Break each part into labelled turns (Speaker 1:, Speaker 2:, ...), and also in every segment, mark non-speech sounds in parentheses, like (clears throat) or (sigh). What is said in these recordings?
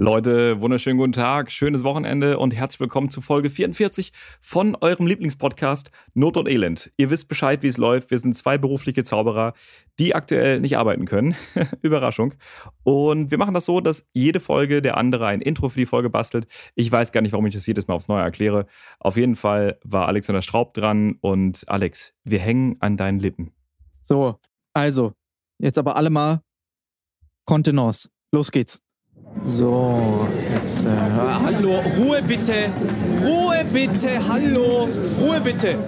Speaker 1: Leute, wunderschönen guten Tag, schönes Wochenende und herzlich willkommen zu Folge 44 von eurem Lieblingspodcast Not und Elend. Ihr wisst Bescheid, wie es läuft. Wir sind zwei berufliche Zauberer, die aktuell nicht arbeiten können. (laughs) Überraschung. Und wir machen das so, dass jede Folge der andere ein Intro für die Folge bastelt. Ich weiß gar nicht, warum ich das jedes Mal aufs Neue erkläre. Auf jeden Fall war Alexander Straub dran und Alex, wir hängen an deinen Lippen.
Speaker 2: So, also, jetzt aber alle mal Kontenance. Los geht's. So, jetzt. Äh, hallo, Ruhe bitte! Ruhe bitte! Hallo! Ruhe bitte!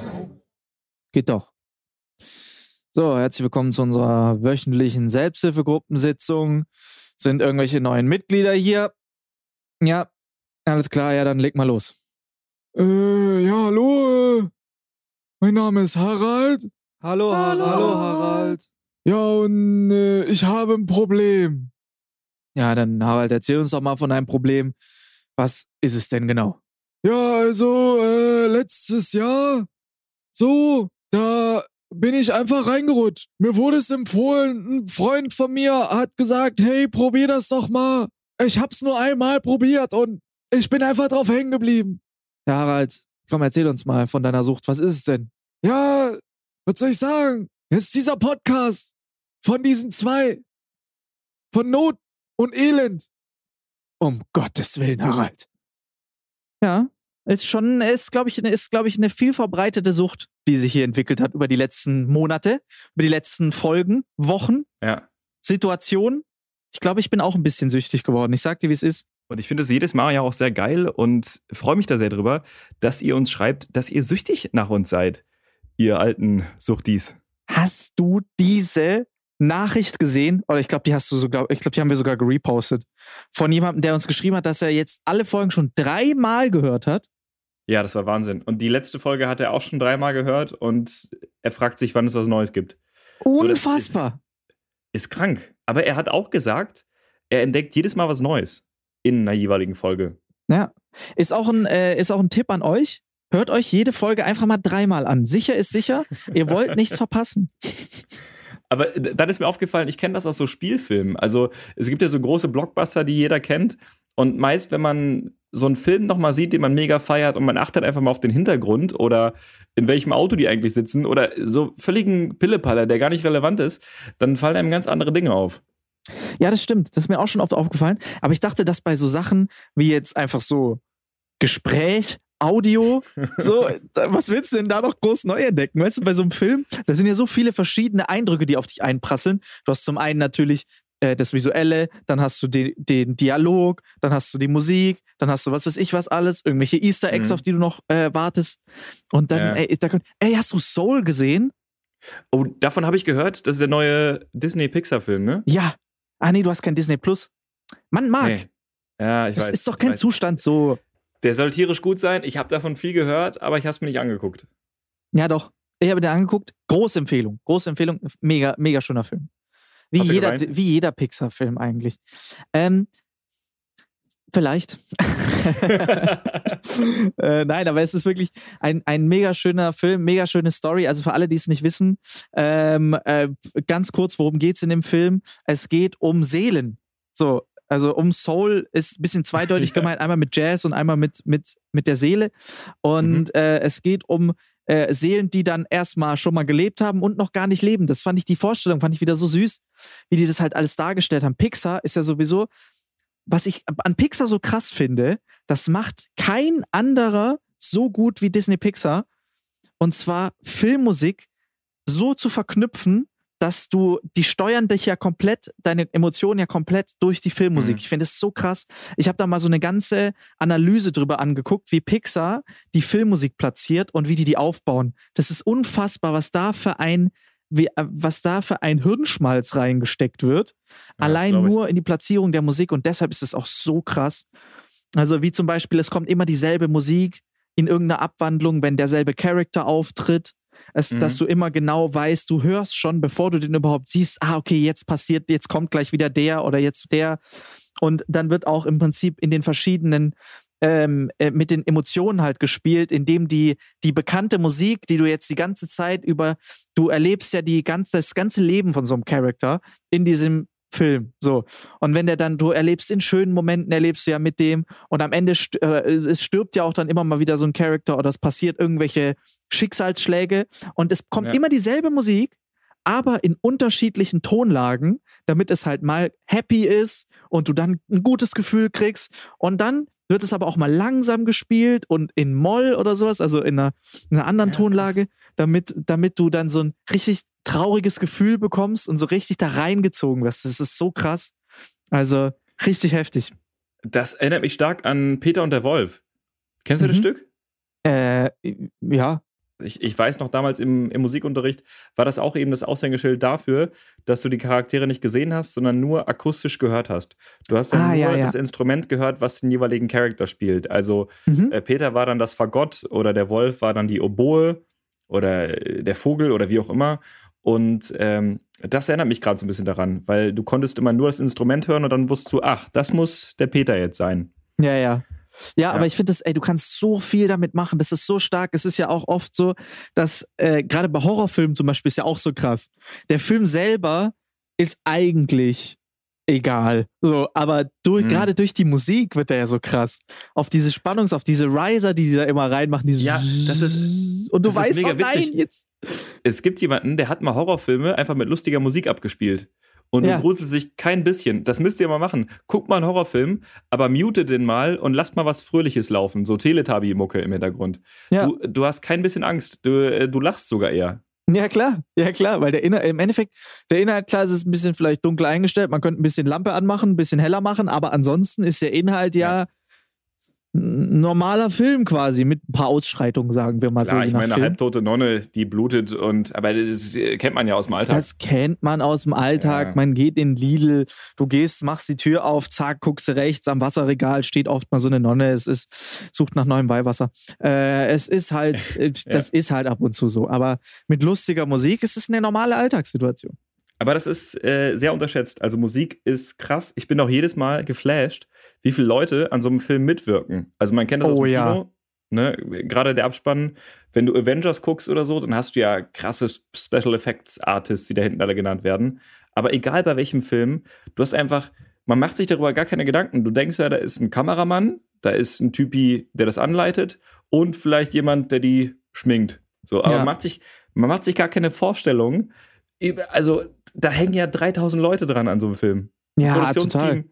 Speaker 2: Geht doch. So, herzlich willkommen zu unserer wöchentlichen Selbsthilfegruppensitzung. Sind irgendwelche neuen Mitglieder hier? Ja, alles klar, ja, dann leg mal los.
Speaker 3: Äh, ja, hallo. Äh, mein Name ist Harald.
Speaker 2: Hallo, hallo, hallo Harald.
Speaker 3: Ja, und äh, ich habe ein Problem.
Speaker 2: Ja, dann Harald, erzähl uns doch mal von deinem Problem. Was ist es denn genau?
Speaker 3: Ja, also äh, letztes Jahr, so, da bin ich einfach reingerutscht. Mir wurde es empfohlen, ein Freund von mir hat gesagt, hey, probier das doch mal. Ich hab's nur einmal probiert und ich bin einfach drauf hängen geblieben.
Speaker 2: Ja, Harald, komm, erzähl uns mal von deiner Sucht. Was ist es denn?
Speaker 3: Ja, was soll ich sagen? Es ist dieser Podcast von diesen zwei. Von Not und Elend.
Speaker 2: Um Gottes Willen, Harald. Ja, ist schon, ist, glaube ich, ist, glaube ich, eine viel verbreitete Sucht, die sich hier entwickelt hat über die letzten Monate, über die letzten Folgen, Wochen,
Speaker 1: Ja.
Speaker 2: Situationen. Ich glaube, ich bin auch ein bisschen süchtig geworden. Ich sag dir, wie es ist.
Speaker 1: Und ich finde es jedes Mal ja auch sehr geil und freue mich da sehr drüber, dass ihr uns schreibt, dass ihr süchtig nach uns seid, ihr alten Suchtis.
Speaker 2: Hast du diese Nachricht gesehen? Oder ich glaube, die hast du sogar, ich glaube, die haben wir sogar gerepostet. Von jemandem, der uns geschrieben hat, dass er jetzt alle Folgen schon dreimal gehört hat.
Speaker 1: Ja, das war Wahnsinn. Und die letzte Folge hat er auch schon dreimal gehört und er fragt sich, wann es was Neues gibt. So,
Speaker 2: Unfassbar.
Speaker 1: Ist, ist krank. Aber er hat auch gesagt, er entdeckt jedes Mal was Neues in einer jeweiligen Folge.
Speaker 2: Ja. Ist auch ein, äh, ist auch ein Tipp an euch. Hört euch jede Folge einfach mal dreimal an. Sicher ist sicher. Ihr wollt nichts (laughs) verpassen.
Speaker 1: Aber dann ist mir aufgefallen, ich kenne das aus so Spielfilmen. Also es gibt ja so große Blockbuster, die jeder kennt. Und meist, wenn man so einen Film nochmal sieht, den man mega feiert und man achtet einfach mal auf den Hintergrund oder in welchem Auto die eigentlich sitzen oder so völligen Pillepaller, der gar nicht relevant ist, dann fallen einem ganz andere Dinge auf.
Speaker 2: Ja, das stimmt. Das ist mir auch schon oft aufgefallen. Aber ich dachte, dass bei so Sachen wie jetzt einfach so Gespräch, Audio, (laughs) so, was willst du denn da noch groß neu entdecken? Weißt du, bei so einem Film, da sind ja so viele verschiedene Eindrücke, die auf dich einprasseln. Du hast zum einen natürlich äh, das Visuelle, dann hast du den, den Dialog, dann hast du die Musik, dann hast du was weiß ich was alles, irgendwelche Easter Eggs,
Speaker 1: Mhm.
Speaker 2: auf die du noch äh, wartest. Und dann,
Speaker 1: Ja.
Speaker 2: ey, da kommt, ey, hast du Soul gesehen?
Speaker 1: Oh, davon habe ich gehört, das ist der neue Disney-Pixar-Film, ne?
Speaker 2: Ja. Ah, nee, du hast kein Disney Plus. Mann, Marc,
Speaker 1: Nee. Ja, ich
Speaker 2: das
Speaker 1: weiß.
Speaker 2: ist doch kein. Zustand so.
Speaker 1: Der soll tierisch gut sein. Ich habe davon viel gehört, aber ich habe es mir nicht angeguckt.
Speaker 2: Ja, doch. Ich habe den angeguckt. Große Empfehlung. Große Empfehlung. Mega, mega schöner Film. Wie
Speaker 1: Hast
Speaker 2: jeder, wie jeder Pixar-Film eigentlich. Ähm, vielleicht. (laughs) (laughs) äh, nein, aber es ist wirklich ein, ein mega schöner Film, mega schöne Story. Also für alle, die es nicht wissen, ähm, äh, ganz kurz, worum geht's in dem Film? Es geht um Seelen. So, also um Soul ist ein bisschen zweideutig (laughs) gemeint, einmal mit Jazz und einmal mit, mit, mit der Seele. Und äh, es geht um äh, Seelen, die dann erstmal schon mal gelebt haben und noch gar nicht leben. Das fand ich, die Vorstellung fand ich wieder so süß, wie die das halt alles dargestellt haben. Pixar ist ja sowieso, was ich an Pixar so krass finde, das macht kein anderer so gut wie Disney Pixar. Und zwar Filmmusik so zu verknüpfen, dass du, die steuern dich ja komplett, deine Emotionen ja komplett durch die Filmmusik.
Speaker 1: Mhm.
Speaker 2: Ich finde es so krass. Ich habe da mal so eine ganze Analyse drüber angeguckt, wie Pixar die Filmmusik platziert und wie die die aufbauen. Das ist unfassbar, was da für ein, wie, äh, was da für ein Hirnschmalz reingesteckt wird.
Speaker 1: Ja, das
Speaker 2: Allein nur in die Platzierung der Musik und deshalb ist es auch so krass. Also wie zum Beispiel, es kommt immer dieselbe Musik in irgendeiner Abwandlung, wenn derselbe Charakter auftritt. Es,
Speaker 1: Mhm.
Speaker 2: Dass du immer genau weißt, du hörst schon, bevor du den überhaupt siehst, ah, okay, jetzt passiert, jetzt kommt gleich wieder der oder jetzt der. Und dann wird auch im Prinzip in den verschiedenen ähm, äh, mit den Emotionen halt gespielt, indem die, die bekannte Musik, die du jetzt die ganze Zeit über, du erlebst ja die ganze, das ganze Leben von so einem Charakter in diesem Film. So. Und wenn der dann, du erlebst in schönen Momenten, erlebst du ja mit dem und am Ende, st äh, es stirbt ja auch dann immer mal wieder so ein Charakter oder es passiert irgendwelche Schicksalsschläge und es kommt
Speaker 1: Ja.
Speaker 2: immer dieselbe Musik, aber in unterschiedlichen Tonlagen, damit es halt mal happy ist und du dann ein gutes Gefühl kriegst. Und dann wird es aber auch mal langsam gespielt und in Moll oder sowas, also in einer, in einer anderen
Speaker 1: Ja,
Speaker 2: Tonlage, damit, damit du dann so ein richtig trauriges Gefühl bekommst und so richtig da reingezogen wirst. Das ist so krass. Also richtig heftig.
Speaker 1: Das erinnert mich stark an Peter und der Wolf. Kennst du das
Speaker 2: Mhm.
Speaker 1: Stück?
Speaker 2: Äh, ja.
Speaker 1: Ich, ich weiß noch, damals im, im Musikunterricht war das auch eben das Aushängeschild dafür, dass du die Charaktere nicht gesehen hast, sondern nur akustisch gehört hast. Du hast dann
Speaker 2: Ah,
Speaker 1: nur
Speaker 2: ja, ja.
Speaker 1: das Instrument gehört, was den jeweiligen Charakter spielt. Also
Speaker 2: Mhm.
Speaker 1: äh, Peter war dann das Fagott oder der Wolf war dann die Oboe oder äh, der Vogel oder wie auch immer. Und ähm, das erinnert mich gerade so ein bisschen daran, weil du konntest immer nur das Instrument hören und dann wusstest du, ach, das muss der Peter jetzt sein.
Speaker 2: Ja, ja. Ja,
Speaker 1: Ja.
Speaker 2: aber ich finde das, ey, du kannst so viel damit machen. Das ist so stark. Es ist ja auch oft so, dass äh, gerade bei Horrorfilmen zum Beispiel ist ja auch so krass. Der Film selber ist eigentlich egal. So, aber durch,
Speaker 1: Mhm.
Speaker 2: gerade durch die Musik wird er ja so krass. Auf diese Spannungs-, auf diese Riser, die die da immer reinmachen, diese
Speaker 1: Ja, das ist-
Speaker 2: und du weißt,
Speaker 1: mega
Speaker 2: oh nein,
Speaker 1: witzig.
Speaker 2: jetzt.
Speaker 1: Es gibt jemanden, der hat mal Horrorfilme einfach mit lustiger Musik abgespielt. Und
Speaker 2: Ja.
Speaker 1: du gruselst dich kein bisschen. Das müsst ihr mal machen. Guckt mal einen Horrorfilm, aber mute den mal und lasst mal was Fröhliches laufen. So Teletubby-Mucke im Hintergrund.
Speaker 2: Ja.
Speaker 1: Du, du hast kein bisschen Angst. Du, äh, du lachst sogar eher.
Speaker 2: Ja, klar, ja klar, weil der Inhalt, im Endeffekt, der Inhalt, klar, ist ein bisschen vielleicht dunkel eingestellt, man könnte ein bisschen Lampe anmachen, ein bisschen heller machen, aber ansonsten ist der Inhalt ja, ein normaler Film quasi, mit ein paar Ausschreitungen, sagen wir mal
Speaker 1: Klar,
Speaker 2: so.
Speaker 1: ich meine,
Speaker 2: Film.
Speaker 1: halbtote Nonne, die blutet und, aber das kennt man ja aus dem Alltag.
Speaker 2: Das kennt man aus dem Alltag.
Speaker 1: Ja.
Speaker 2: Man geht in Lidl, du gehst, machst die Tür auf, zack, guckst rechts am Wasserregal, steht oft mal so eine Nonne, es ist, sucht nach neuem Weihwasser. Äh, es ist halt, (laughs) äh, das ist halt ab und zu so. Aber mit lustiger Musik ist es eine normale Alltagssituation.
Speaker 1: Aber das ist äh, sehr unterschätzt. Also Musik ist krass. Ich bin auch jedes Mal geflasht, wie viele Leute an so einem Film mitwirken. Also man kennt das aus
Speaker 2: Oh
Speaker 1: dem
Speaker 2: ja.
Speaker 1: Kino. Ne? Gerade der Abspann, wenn du Avengers guckst oder so, dann hast du ja krasse Special Effects Artists, die da hinten alle genannt werden. Aber egal bei welchem Film, du hast einfach, man macht sich darüber gar keine Gedanken. Du denkst ja, da ist ein Kameramann, da ist ein Typi, der das anleitet und vielleicht jemand, der die schminkt. So, aber
Speaker 2: Ja.
Speaker 1: man macht sich, man macht sich gar keine Vorstellung. Also, da hängen ja 3000 Leute dran an so einem Film.
Speaker 2: Ja, total.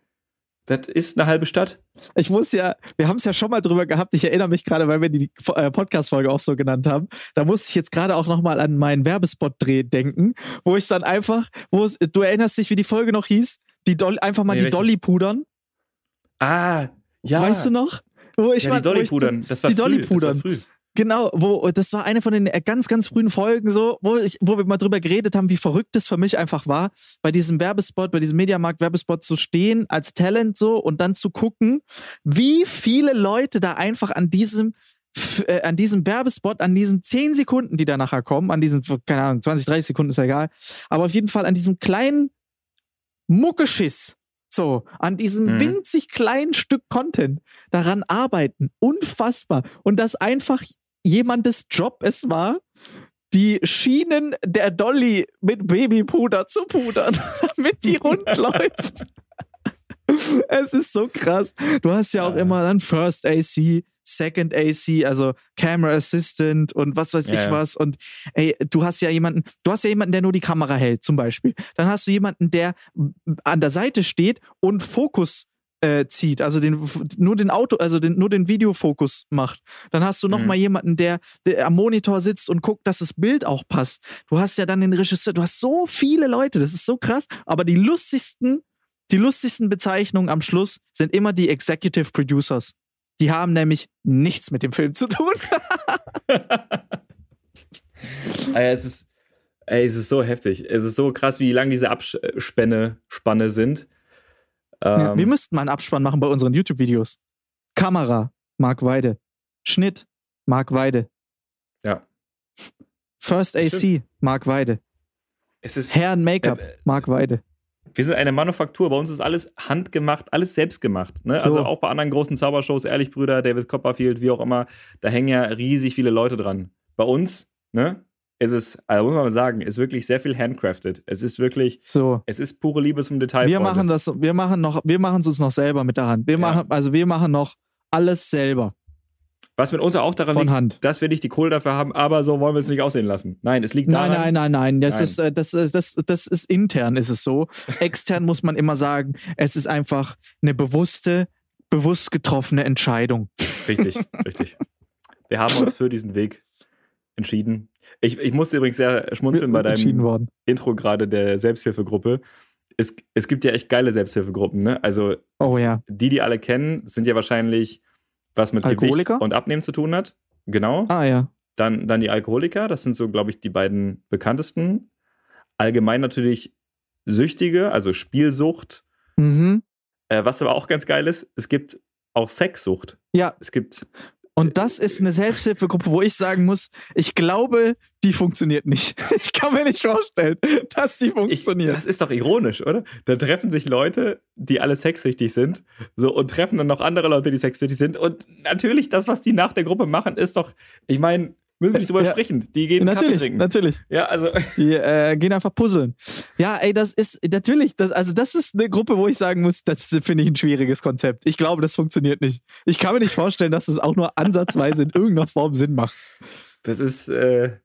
Speaker 1: Das ist eine halbe Stadt.
Speaker 2: Ich muss ja, wir haben es ja schon mal drüber gehabt. Ich erinnere mich gerade, weil wir die äh, Podcast-Folge auch so genannt haben. Da musste ich jetzt gerade auch nochmal an meinen Werbespot-Dreh denken, wo ich dann einfach, wo es, du erinnerst dich, wie die Folge noch hieß? Die Dolly, einfach mal
Speaker 1: Nee,
Speaker 2: die
Speaker 1: welche?
Speaker 2: Dolly pudern.
Speaker 1: Ah, ja.
Speaker 2: Weißt du noch? Wo ich
Speaker 1: ja,
Speaker 2: mal-
Speaker 1: die Dolly pudern. Das war
Speaker 2: die
Speaker 1: früh.
Speaker 2: Dolly
Speaker 1: Das war
Speaker 2: pudern.
Speaker 1: früh.
Speaker 2: Genau, wo das war eine von den äh, ganz, ganz frühen Folgen, so, wo, ich, wo wir mal drüber geredet haben, wie verrückt es für mich einfach war, bei diesem Werbespot, bei diesem Mediamarkt-Werbespot zu stehen als Talent so und dann zu gucken, wie viele Leute da einfach an diesem äh, an diesem Werbespot, an diesen 10 Sekunden, die da nachher kommen, an diesen, keine Ahnung, 20, 30 Sekunden ist ja egal, aber auf jeden Fall an diesem kleinen Muckeschiss, so, an diesem
Speaker 1: Mhm.
Speaker 2: winzig kleinen Stück Content daran arbeiten. Unfassbar. Und dass einfach jemandes Job es war, die Schienen der Dolly mit Babypuder zu pudern, (laughs) damit die rund (laughs) läuft. Es ist so krass. Du hast ja auch immer dann First AC, Second AC, also Camera Assistant und was weiß
Speaker 1: Ja,
Speaker 2: ich was. Und ey, du hast ja jemanden, du hast ja jemanden, der nur die Kamera hält, zum Beispiel. Dann hast du jemanden, der an der Seite steht und Fokus äh, zieht, also den, nur den Auto, also den, nur den Videofokus macht. Dann hast du noch
Speaker 1: Mhm.
Speaker 2: mal jemanden, der, der am Monitor sitzt und guckt, dass das Bild auch passt. Du hast ja dann den Regisseur, du hast so viele Leute, das ist so krass. Aber die lustigsten, die lustigsten Bezeichnungen am Schluss sind immer die Executive Producers. Die haben nämlich nichts mit dem Film zu tun. (laughs)
Speaker 1: Ah, es ist, ey, es ist so heftig. Es ist so krass, wie lang diese Abspänne Spanne sind.
Speaker 2: Ja,
Speaker 1: Ähm,
Speaker 2: wir müssten mal einen Abspann machen bei unseren YouTube-Videos. Kamera, Mark Weide. Schnitt, Mark Weide.
Speaker 1: Ja.
Speaker 2: First AC, Mark Weide.
Speaker 1: es ist,
Speaker 2: Herren Make-up,
Speaker 1: Äh, äh,
Speaker 2: Mark Weide.
Speaker 1: wir sind eine Manufaktur. Bei uns ist alles handgemacht, alles selbst gemacht. Ne?
Speaker 2: So.
Speaker 1: Also auch bei anderen großen Zaubershows, Ehrlich Brüder, David Copperfield, wie auch immer, da hängen ja riesig viele Leute dran. Bei uns, ne? Es ist, also muss man sagen, ist wirklich sehr viel handcrafted. Es ist wirklich,
Speaker 2: So.
Speaker 1: es ist pure Liebe zum Detail.
Speaker 2: Wir machen das, wir machen noch, wir machen es uns noch selber mit der Hand. Wir
Speaker 1: Ja.
Speaker 2: machen, also wir machen noch alles selber
Speaker 1: Was mitunter auch daran
Speaker 2: von
Speaker 1: liegt,
Speaker 2: Hand.
Speaker 1: dass wir nicht die Kohle dafür haben, aber so wollen wir es nicht aussehen lassen. Nein, es liegt
Speaker 2: Nein,
Speaker 1: daran.
Speaker 2: nein, nein, nein. Das
Speaker 1: Nein.
Speaker 2: ist, äh, das, ist- das, das ist intern, ist es so. Extern muss man immer sagen, es ist einfach eine bewusste, bewusst getroffene Entscheidung.
Speaker 1: Richtig, richtig. Wir haben uns für diesen Weg entschieden. Ich, ich musste übrigens sehr schmunzeln bei deinem. Intro gerade der Selbsthilfegruppe. Es, es gibt ja echt geile Selbsthilfegruppen, ne? Also
Speaker 2: Oh ja.
Speaker 1: die, die alle kennen, sind ja wahrscheinlich was mit Gewicht
Speaker 2: Alkoholiker?
Speaker 1: und Abnehmen zu tun hat. Genau.
Speaker 2: Ah ja.
Speaker 1: Dann, dann die Alkoholiker, das sind so, glaube ich, die beiden bekanntesten. Allgemein natürlich Süchtige, also Spielsucht.
Speaker 2: Mhm.
Speaker 1: Äh, was aber auch ganz geil ist, es gibt auch Sexsucht.
Speaker 2: Ja,
Speaker 1: Es gibt
Speaker 2: und das ist eine Selbsthilfegruppe, wo ich sagen muss, ich glaube, die funktioniert nicht. (laughs) Ich kann mir nicht vorstellen, dass die
Speaker 1: Ich,
Speaker 2: funktioniert.
Speaker 1: das ist doch ironisch, oder? Da treffen sich Leute, die alle sexsüchtig sind, so und treffen dann noch andere Leute, die sexsüchtig sind. Und natürlich, das, was die nach der Gruppe machen, ist doch, ich meine, müssen wir nicht drüber
Speaker 2: Ja.
Speaker 1: sprechen. Die gehen Kaffee
Speaker 2: natürlich,
Speaker 1: trinken.
Speaker 2: natürlich.
Speaker 1: Ja, also (laughs)
Speaker 2: Die äh, gehen einfach puzzeln. Ja, ey, das ist natürlich, das, also das ist eine Gruppe, wo ich sagen muss, das finde ich ein schwieriges Konzept. Ich glaube, das funktioniert nicht. Ich kann mir nicht vorstellen, dass es auch nur ansatzweise in irgendeiner Form Sinn macht.
Speaker 1: das ist, äh,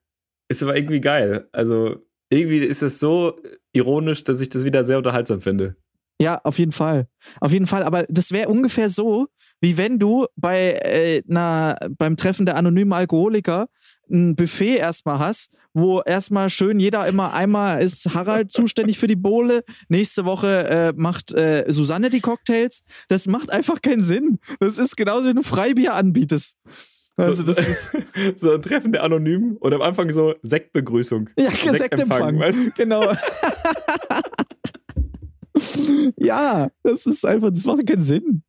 Speaker 1: ist aber irgendwie geil. Also irgendwie ist es so ironisch, dass ich das wieder sehr unterhaltsam finde.
Speaker 2: Ja, auf jeden Fall. Auf jeden Fall. Aber das wäre ungefähr so, wie wenn du bei äh, na, beim Treffen der anonymen Alkoholiker ein Buffet erstmal hast, wo erstmal schön jeder immer einmal ist Harald zuständig für die Bohle, nächste Woche äh, macht äh, Susanne die Cocktails. Das macht einfach keinen Sinn. Das ist genauso, wenn du Freibier anbietest. Also
Speaker 1: so,
Speaker 2: das ist (laughs)
Speaker 1: so ein Treffen der Anonymen und am Anfang so Sektbegrüßung.
Speaker 2: ja (laughs) Sektempfang.
Speaker 1: weißt du?
Speaker 2: Genau. (laughs) ja, das ist einfach, das macht keinen Sinn.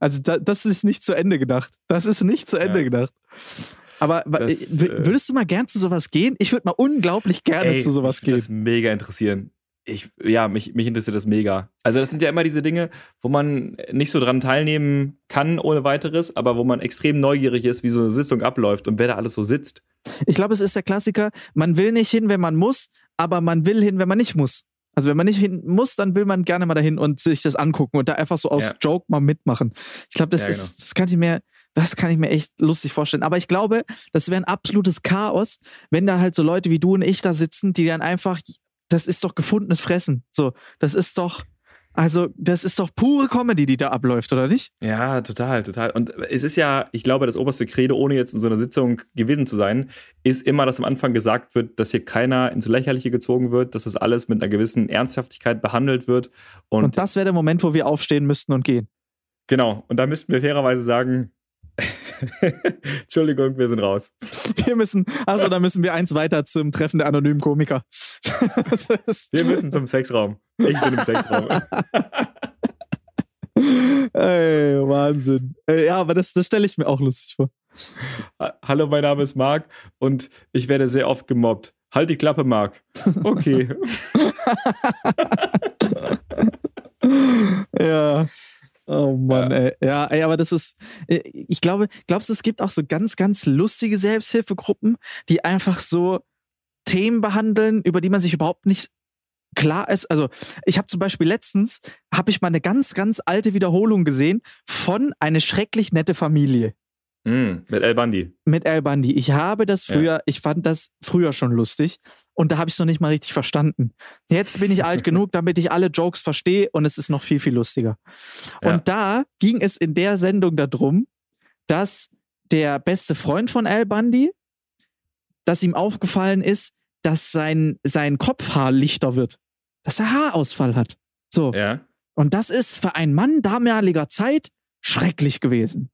Speaker 2: Also da, das ist nicht zu Ende gedacht. Das ist nicht zu Ende
Speaker 1: Ja.
Speaker 2: gedacht. Aber
Speaker 1: Das,
Speaker 2: w-
Speaker 1: äh,
Speaker 2: würdest du mal gern zu sowas gehen? Ich würde mal unglaublich gerne
Speaker 1: Ey,
Speaker 2: zu sowas
Speaker 1: mich würde
Speaker 2: gehen.
Speaker 1: das mega interessieren. Ich, ja, mich, mich interessiert das mega. Also, das sind ja immer diese Dinge, wo man nicht so dran teilnehmen kann ohne weiteres, aber wo man extrem neugierig ist, wie so eine Sitzung abläuft und wer da alles so sitzt.
Speaker 2: Ich glaube, es ist der Klassiker, man will nicht hin, wenn man muss, aber man will hin, wenn man nicht muss. Also wenn man nicht hin muss, dann will man gerne mal dahin und sich das angucken und da einfach so aus
Speaker 1: Ja.
Speaker 2: Joke mal mitmachen. Ich glaube, das
Speaker 1: Ja,
Speaker 2: ist, das kann ich mir, das kann ich mir echt lustig vorstellen. Aber ich glaube, das wäre ein absolutes Chaos, wenn da halt so Leute wie du und ich da sitzen, die dann einfach, das ist doch gefundenes Fressen. So, das ist doch, also das ist doch pure Comedy, die da abläuft, oder nicht?
Speaker 1: Ja, total, total. Und es ist ja, ich glaube, das oberste Credo, ohne jetzt in so einer Sitzung gewesen zu sein, ist immer, dass am Anfang gesagt wird, dass hier keiner ins Lächerliche gezogen wird, dass das alles mit einer gewissen Ernsthaftigkeit behandelt wird. Und,
Speaker 2: Und das wäre der Moment, wo wir aufstehen müssten und gehen.
Speaker 1: genau, und da müssten wir fairerweise sagen, (laughs) Entschuldigung, wir sind raus.
Speaker 2: Wir müssen, also da müssen wir eins weiter zum Treffen der anonymen Komiker. (laughs)
Speaker 1: Wir müssen zum Sexraum. Ich bin im (laughs) Sexraum.
Speaker 2: ey, Wahnsinn. Ey, ja, aber das, das stelle ich mir auch lustig vor.
Speaker 1: Ha- Hallo, mein Name ist Marc und ich werde sehr oft gemobbt. Halt die Klappe, Marc. Okay.
Speaker 2: Ja. Oh Mann,
Speaker 1: Ja.
Speaker 2: ey. Ja, ey, aber das ist, äh, ich glaube, glaubst du, es gibt auch so ganz, ganz lustige Selbsthilfegruppen, die einfach so Themen behandeln, über die man sich überhaupt nicht klar ist. Also, ich habe zum Beispiel letztens, habe ich mal eine ganz, ganz alte Wiederholung gesehen von eine schrecklich nette Familie.
Speaker 1: Mm, mit El Bandi.
Speaker 2: mit Al Bundy. Ich habe das
Speaker 1: Ja.
Speaker 2: früher, ich fand das früher schon lustig und da habe ich es noch nicht mal richtig verstanden. Jetzt bin ich (laughs) alt genug, damit ich alle Jokes verstehe und es ist noch viel, viel lustiger.
Speaker 1: Ja.
Speaker 2: Und da ging es in der Sendung darum, dass der beste Freund von Al Bundy, dass ihm aufgefallen ist, dass sein, sein Kopfhaar lichter wird. Dass er Haarausfall hat. So.
Speaker 1: Ja.
Speaker 2: Und das ist für einen Mann damaliger Zeit schrecklich gewesen.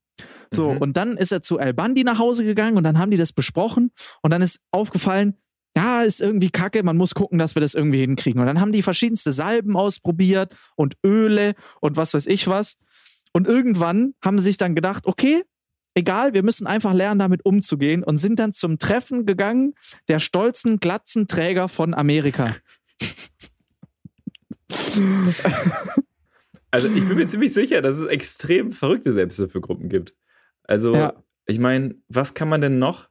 Speaker 2: So,
Speaker 1: Mhm.
Speaker 2: und dann ist er zu Al Bundy nach Hause gegangen und dann haben die das besprochen und dann ist aufgefallen, ja, ist irgendwie kacke, man muss gucken, dass wir das irgendwie hinkriegen. Und dann haben die verschiedenste Salben ausprobiert und Öle und was weiß ich was. Und irgendwann haben sie sich dann gedacht, okay, egal, wir müssen einfach lernen, damit umzugehen und sind dann zum Treffen gegangen der stolzen Glatzenträger von Amerika. (laughs) (laughs)
Speaker 1: Also ich bin mir ziemlich sicher, dass es extrem verrückte Selbsthilfegruppen gibt. Also
Speaker 2: Ja.
Speaker 1: ich meine, was kann man denn noch?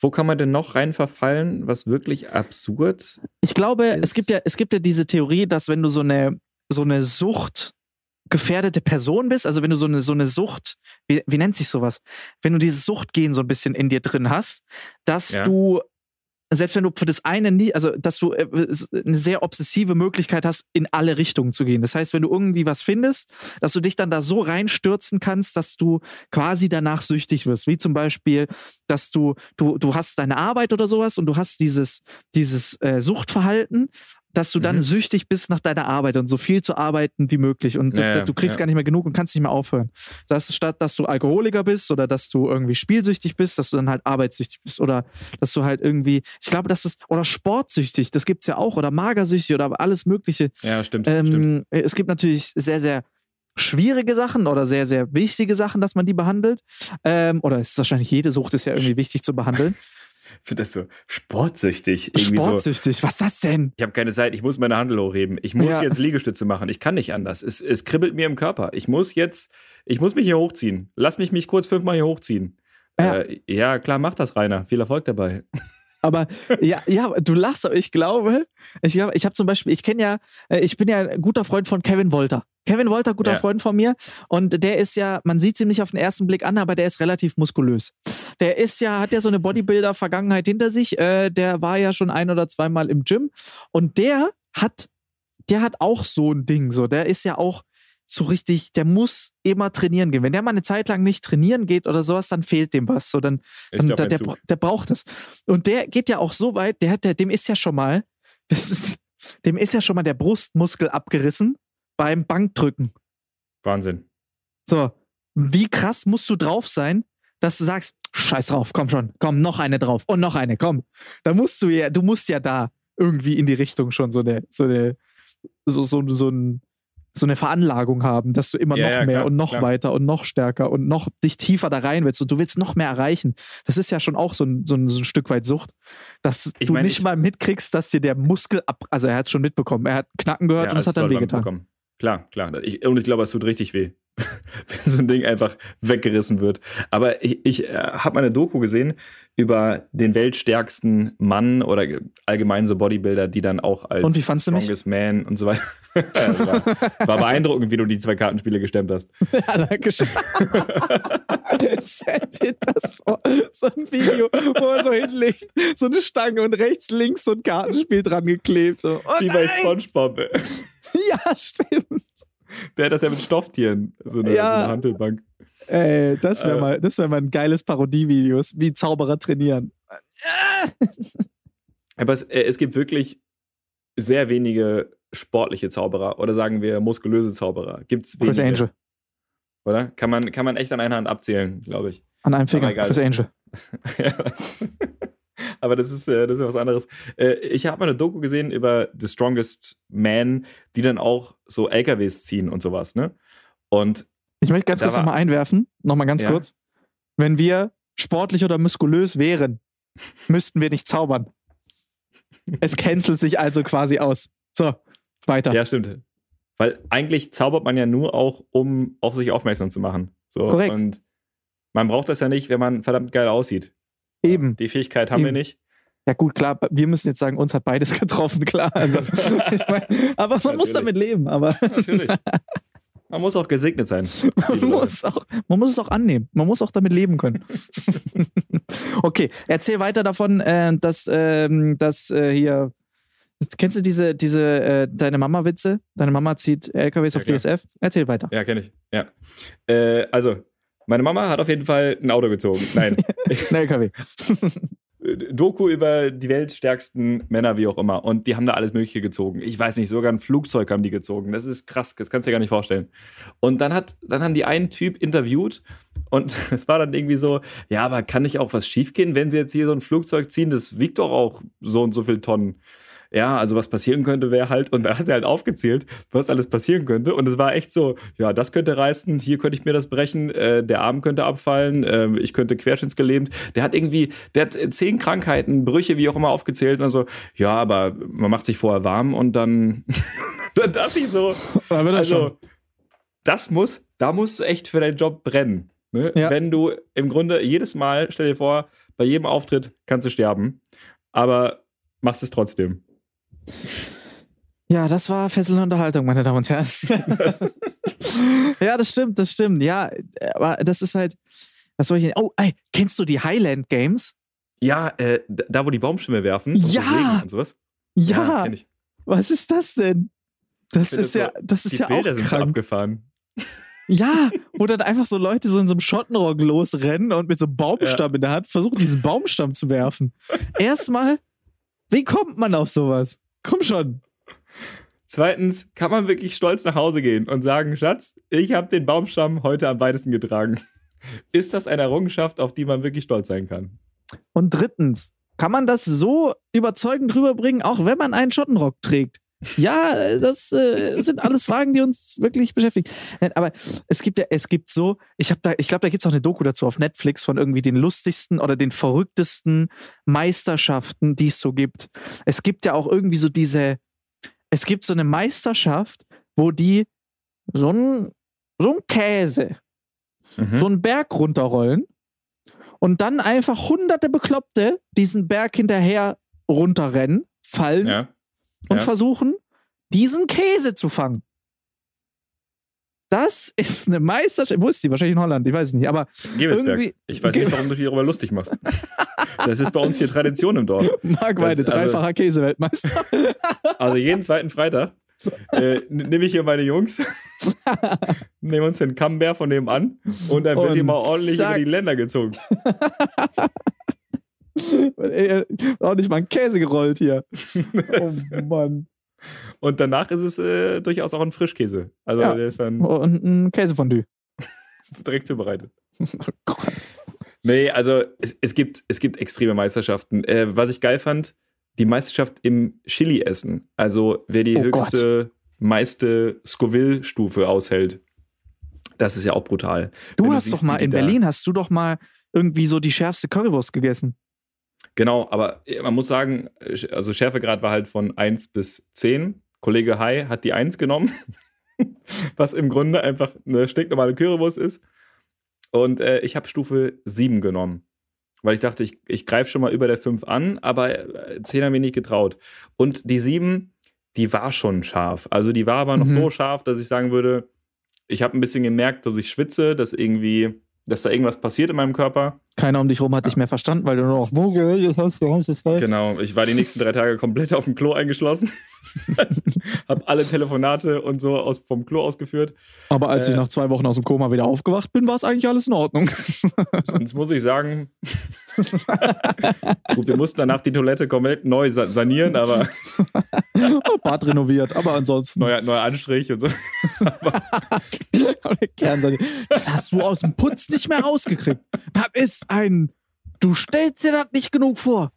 Speaker 1: Wo kann man denn noch rein verfallen, was wirklich absurd
Speaker 2: Ich glaube, es
Speaker 1: ist-
Speaker 2: gibt ja, es gibt ja diese Theorie, dass wenn du so eine, so eine Sucht gefährdete Person bist, also wenn du so eine, so eine Sucht, wie, wie nennt sich sowas? Wenn du dieses Suchtgehen so ein bisschen in dir drin hast, dass
Speaker 1: Ja.
Speaker 2: du, selbst wenn du für das eine nie, also dass du äh, eine sehr obsessive Möglichkeit hast, in alle Richtungen zu gehen. Das heißt, wenn du irgendwie was findest, dass du dich dann da so reinstürzen kannst, dass du quasi danach süchtig wirst. Wie zum Beispiel, dass du, du, du hast deine Arbeit oder sowas und du hast dieses, dieses äh, Suchtverhalten, dass du dann
Speaker 1: Mhm.
Speaker 2: süchtig bist nach deiner Arbeit und so viel zu arbeiten wie möglich. Und
Speaker 1: Ja,
Speaker 2: du kriegst
Speaker 1: ja.
Speaker 2: gar nicht mehr genug und kannst nicht mehr aufhören. Das ist statt, dass du Alkoholiker bist oder dass du irgendwie spielsüchtig bist, dass du dann halt arbeitssüchtig bist oder dass du halt irgendwie, ich glaube, dass das, oder sportsüchtig, das gibt's ja auch, oder magersüchtig oder alles Mögliche.
Speaker 1: Ja, stimmt, stimmt.
Speaker 2: Ähm, es gibt natürlich sehr, sehr schwierige Sachen oder sehr, sehr wichtige Sachen, dass man die behandelt. Ähm, oder ist wahrscheinlich jede Sucht ist ja irgendwie wichtig zu behandeln.
Speaker 1: Finde das so sportsüchtig. Irgendwie so.
Speaker 2: Sportsüchtig, was ist das denn?
Speaker 1: Ich habe keine Zeit, ich muss meine Handel hochheben. Ich muss
Speaker 2: Ja.
Speaker 1: jetzt Liegestütze machen. Ich kann nicht anders. Es, es kribbelt mir im Körper. Ich muss jetzt, ich muss mich hier hochziehen. Lass mich mich kurz fünfmal hier hochziehen.
Speaker 2: Ja.
Speaker 1: Äh, ja, klar, mach das, Rainer. Viel Erfolg dabei. (laughs)
Speaker 2: Aber ja, ja, du lachst, aber ich glaube, ich ich habe zum Beispiel, ich kenne ja, äh, ich bin ja ein guter Freund von Kevin Wolter. Kevin Wolter, guter
Speaker 1: Ja.
Speaker 2: Freund von mir. Und der ist ja, man sieht ihm nicht auf den ersten Blick an, aber der ist relativ muskulös. Der ist ja, hat ja so eine Bodybuilder-Vergangenheit hinter sich. Äh, der war ja schon ein oder zweimal im Gym. Und der hat, der hat auch so ein Ding. So, der ist ja auch so richtig, der muss immer trainieren gehen. Wenn der mal eine Zeit lang nicht trainieren geht oder sowas, dann fehlt dem was. So, dann,
Speaker 1: glaub,
Speaker 2: der, der, der braucht es. Und der geht ja auch so weit, der hat, der, dem ist ja schon mal, (laughs) das ist, dem ist ja schon mal der Brustmuskel abgerissen beim Bankdrücken.
Speaker 1: Wahnsinn.
Speaker 2: So, wie krass musst du drauf sein, dass du sagst, scheiß drauf, komm schon, komm, noch eine drauf und noch eine, komm. Da musst du ja, du musst ja da irgendwie in die Richtung schon so eine, so eine, so, so, so, ein, so eine Veranlagung haben, dass du immer
Speaker 1: Ja,
Speaker 2: noch
Speaker 1: ja,
Speaker 2: mehr
Speaker 1: klar,
Speaker 2: und noch
Speaker 1: klar.
Speaker 2: weiter und noch stärker und noch dich tiefer da rein willst und du willst noch mehr erreichen. Das ist ja schon auch so ein, so ein, so ein Stück weit Sucht, dass
Speaker 1: Ich
Speaker 2: du
Speaker 1: meine,
Speaker 2: nicht
Speaker 1: ich-
Speaker 2: mal mitkriegst, dass dir der Muskel ab, also er hat es schon mitbekommen, er hat Knacken gehört und es hat dann wehgetan.
Speaker 1: Klar, klar. Ich, und ich glaube, es tut richtig weh, (laughs) wenn so ein Ding einfach weggerissen wird. Aber ich, ich äh, habe mal eine Doku gesehen über den weltstärksten Mann oder allgemein so Bodybuilder, die dann auch als
Speaker 2: Und wie fandst du mich?
Speaker 1: Strongest Man und so weiter. (laughs) Ja, war, war beeindruckend, wie du die zwei Kartenspiele gestemmt hast. (laughs)
Speaker 2: Ja, danke schön. Das vor. So ein Video, wo er so hinlegt, so eine Stange und rechts, links so ein Kartenspiel dran geklebt. So. Oh
Speaker 1: Wie bei! Spongebob. (laughs)
Speaker 2: Ja, stimmt.
Speaker 1: Der hat das ja mit Stofftieren, so eine,
Speaker 2: Ja.
Speaker 1: so eine Handelbank.
Speaker 2: Ey, das wäre
Speaker 1: Äh.
Speaker 2: mal, das wär mal ein geiles Parodievideo, wie Zauberer trainieren. (laughs)
Speaker 1: Aber es, äh, es gibt wirklich sehr wenige sportliche Zauberer oder sagen wir muskulöse Zauberer. Gibt's wenige,
Speaker 2: Chris Angel.
Speaker 1: Oder? Kann man, kann man echt an einer Hand abzählen, glaube ich.
Speaker 2: An einem Finger. Chris Angel. (laughs)
Speaker 1: Aber das ist, äh, das ist ja was anderes. Äh, Ich habe mal eine Doku gesehen über The Strongest Man, die dann auch so LKWs ziehen und sowas, ne? Und
Speaker 2: Ich möchte ganz kurz nochmal einwerfen. Nochmal ganz
Speaker 1: Ja.
Speaker 2: kurz. Wenn wir sportlich oder muskulös wären, (laughs) müssten wir nicht zaubern. Es cancelt sich also quasi aus. So, weiter.
Speaker 1: ja, stimmt. Weil eigentlich zaubert man ja nur auch, um auf sich aufmerksam zu machen. So,
Speaker 2: Korrekt.
Speaker 1: Und man braucht das ja nicht, wenn man verdammt geil aussieht.
Speaker 2: Eben.
Speaker 1: Die Fähigkeit haben wir
Speaker 2: Eben.
Speaker 1: nicht.
Speaker 2: Ja, gut, klar, wir müssen jetzt sagen, uns hat beides (laughs) getroffen, klar. Also, (laughs) ich mein, aber man muss
Speaker 1: Natürlich.
Speaker 2: damit leben. Aber
Speaker 1: Natürlich. Man muss auch gesegnet sein. (laughs)
Speaker 2: man muss, auch, man muss es auch annehmen. Man muss auch damit leben können. okay, erzähl weiter davon, äh, dass, ähm, dass äh, hier. Kennst du diese, diese äh, deine Mama-Witze? Deine Mama zieht LKWs
Speaker 1: Ja,
Speaker 2: auf
Speaker 1: klar.
Speaker 2: DSF? Erzähl weiter.
Speaker 1: Ja, kenne ich. Ja. Äh, also, meine Mama hat auf jeden Fall ein Auto gezogen. Nein. (laughs)
Speaker 2: Ein LKW. (laughs)
Speaker 1: Doku über die weltstärksten Männer, wie auch immer. Und die haben da alles Mögliche gezogen. Ich weiß nicht, sogar ein Flugzeug haben die gezogen. Das ist krass, das kannst du dir gar nicht vorstellen. Und dann hat, dann haben die einen Typ interviewt und (laughs) es war dann irgendwie so, ja, aber kann nicht auch was schiefgehen, wenn sie jetzt hier so ein Flugzeug ziehen? Das wiegt doch auch so und so viel Tonnen. Ja, also was passieren könnte, wäre halt, und da hat er halt aufgezählt, was alles passieren könnte. Und es war echt so, ja, das könnte reißen, hier könnte ich mir das brechen, äh, der Arm könnte abfallen, äh, ich könnte querschnittsgelähmt. Der hat irgendwie, der hat äh, zehn Krankheiten, Brüche, wie auch immer aufgezählt. Und so, ja, aber man macht sich vorher warm und dann, (laughs) dann dachte ich so,
Speaker 2: Da wird er schon.
Speaker 1: also, das muss, da musst du echt für deinen Job brennen. Ne?
Speaker 2: Ja.
Speaker 1: Wenn du im Grunde jedes Mal, stell dir vor, bei jedem Auftritt kannst du sterben, aber machst es trotzdem.
Speaker 2: Ja, das war fesselnde Unterhaltung, meine Damen und Herren. (laughs) ja, das stimmt, das stimmt. Ja, aber das ist halt, was soll ich denn? Oh, ey, kennst du die Highland Games?
Speaker 1: Ja, äh, da wo die Baumstämme werfen.
Speaker 2: Ja!
Speaker 1: So und sowas.
Speaker 2: Ja,
Speaker 1: kenn ich.
Speaker 2: was ist das denn? Das
Speaker 1: finde
Speaker 2: ist
Speaker 1: das
Speaker 2: ja, das ist
Speaker 1: Die
Speaker 2: ja
Speaker 1: Bilder
Speaker 2: auch
Speaker 1: sind so
Speaker 2: krank.
Speaker 1: abgefahren.
Speaker 2: Ja, (laughs) wo dann einfach so Leute so in so einem Schottenrock losrennen und mit so einem Baumstamm in der Hand versuchen, diesen Baumstamm zu werfen. (laughs) Erstmal, wie kommt man auf sowas? Komm schon.
Speaker 1: Zweitens, kann man wirklich stolz nach Hause gehen und sagen, Schatz, ich habe den Baumstamm heute am weitesten getragen. Ist das eine Errungenschaft, auf die man wirklich stolz sein kann?
Speaker 2: Und drittens, kann man das so überzeugend rüberbringen, auch wenn man einen Schottenrock trägt? Ja, das äh, sind alles Fragen, die uns wirklich beschäftigen. Aber es gibt ja, es gibt so, ich habe da, ich glaube, da gibt es auch eine Doku dazu auf Netflix von irgendwie den lustigsten oder den verrücktesten Meisterschaften, die es so gibt. Es gibt ja auch irgendwie so diese, es gibt so eine Meisterschaft, wo die so ein, so ein Käse,
Speaker 1: Mhm.
Speaker 2: so einen Berg runterrollen und dann einfach hunderte Bekloppte diesen Berg hinterher runterrennen, fallen
Speaker 1: ja.
Speaker 2: Und
Speaker 1: ja.
Speaker 2: versuchen, diesen Käse zu fangen. Das ist eine Meisterschaft. Wo ist die? Wahrscheinlich in Holland, ich weiß es nicht. Aber
Speaker 1: Gebelsberg. Ich weiß nicht, warum du dich darüber lustig machst. (laughs) Das ist bei uns hier Tradition im Dorf.
Speaker 2: Marc Weide,
Speaker 1: Das- also-
Speaker 2: dreifacher Käseweltmeister. (laughs)
Speaker 1: Also jeden zweiten Freitag äh, nehme ich hier meine Jungs, (laughs) nehmen uns den Camembert von nebenan und dann wird
Speaker 2: Und
Speaker 1: hier mal ordentlich
Speaker 2: zack.
Speaker 1: über die Länder gezogen.
Speaker 2: Auch nicht mal ein Käse gerollt hier. (laughs) Oh Mann.
Speaker 1: Und danach ist es äh, durchaus auch ein Frischkäse. Also
Speaker 2: Ja.
Speaker 1: der ist dann
Speaker 2: Und ein Käsefondue. (laughs)
Speaker 1: direkt zubereitet. (laughs)
Speaker 2: Oh Gott.
Speaker 1: Nee, also es, es, gibt, es gibt extreme Meisterschaften. Äh, was ich geil fand, die Meisterschaft im Chili-Essen. Also wer die
Speaker 2: Oh
Speaker 1: höchste, meiste Scoville-Stufe aushält. Das ist ja auch brutal.
Speaker 2: Du
Speaker 1: Wenn
Speaker 2: hast
Speaker 1: siehst,
Speaker 2: doch mal in Berlin, hast du doch mal irgendwie so die schärfste Currywurst gegessen.
Speaker 1: Genau, aber äh, man muss sagen, äh, also Schärfegrad war halt von 1 bis 10. Kollege Hai hat die 1 genommen, (laughs) was im Grunde einfach eine stinknormale Currywurst ist. Und äh, ich habe Stufe 7 genommen. Weil ich dachte, ich, ich greife schon mal über der 5 an, aber äh, 10 haben mir nicht getraut. Und die 7, die war schon scharf. Also die war aber noch
Speaker 2: Mhm.
Speaker 1: so scharf, dass ich sagen würde, ich habe ein bisschen gemerkt, dass ich schwitze, dass irgendwie, dass da irgendwas passiert in meinem Körper.
Speaker 2: Keiner um dich rum hat dich mehr verstanden, weil du nur noch.
Speaker 1: Genau, ich war die nächsten drei Tage komplett auf dem Klo eingeschlossen. (laughs) hab alle Telefonate und so aus, vom Klo ausgeführt.
Speaker 2: Aber als ich
Speaker 1: Äh.
Speaker 2: nach zwei Wochen aus dem Koma wieder aufgewacht bin, war es eigentlich alles in Ordnung.
Speaker 1: Sonst muss ich sagen, (laughs) gut, wir mussten danach die Toilette komplett neu sa- sanieren, aber (laughs)
Speaker 2: Bad renoviert, aber ansonsten.
Speaker 1: neuer, neuer Anstrich und so. (laughs)
Speaker 2: Das hast du aus dem Putz nicht mehr rausgekriegt. Das ist ein. Du stellst dir das nicht genug vor.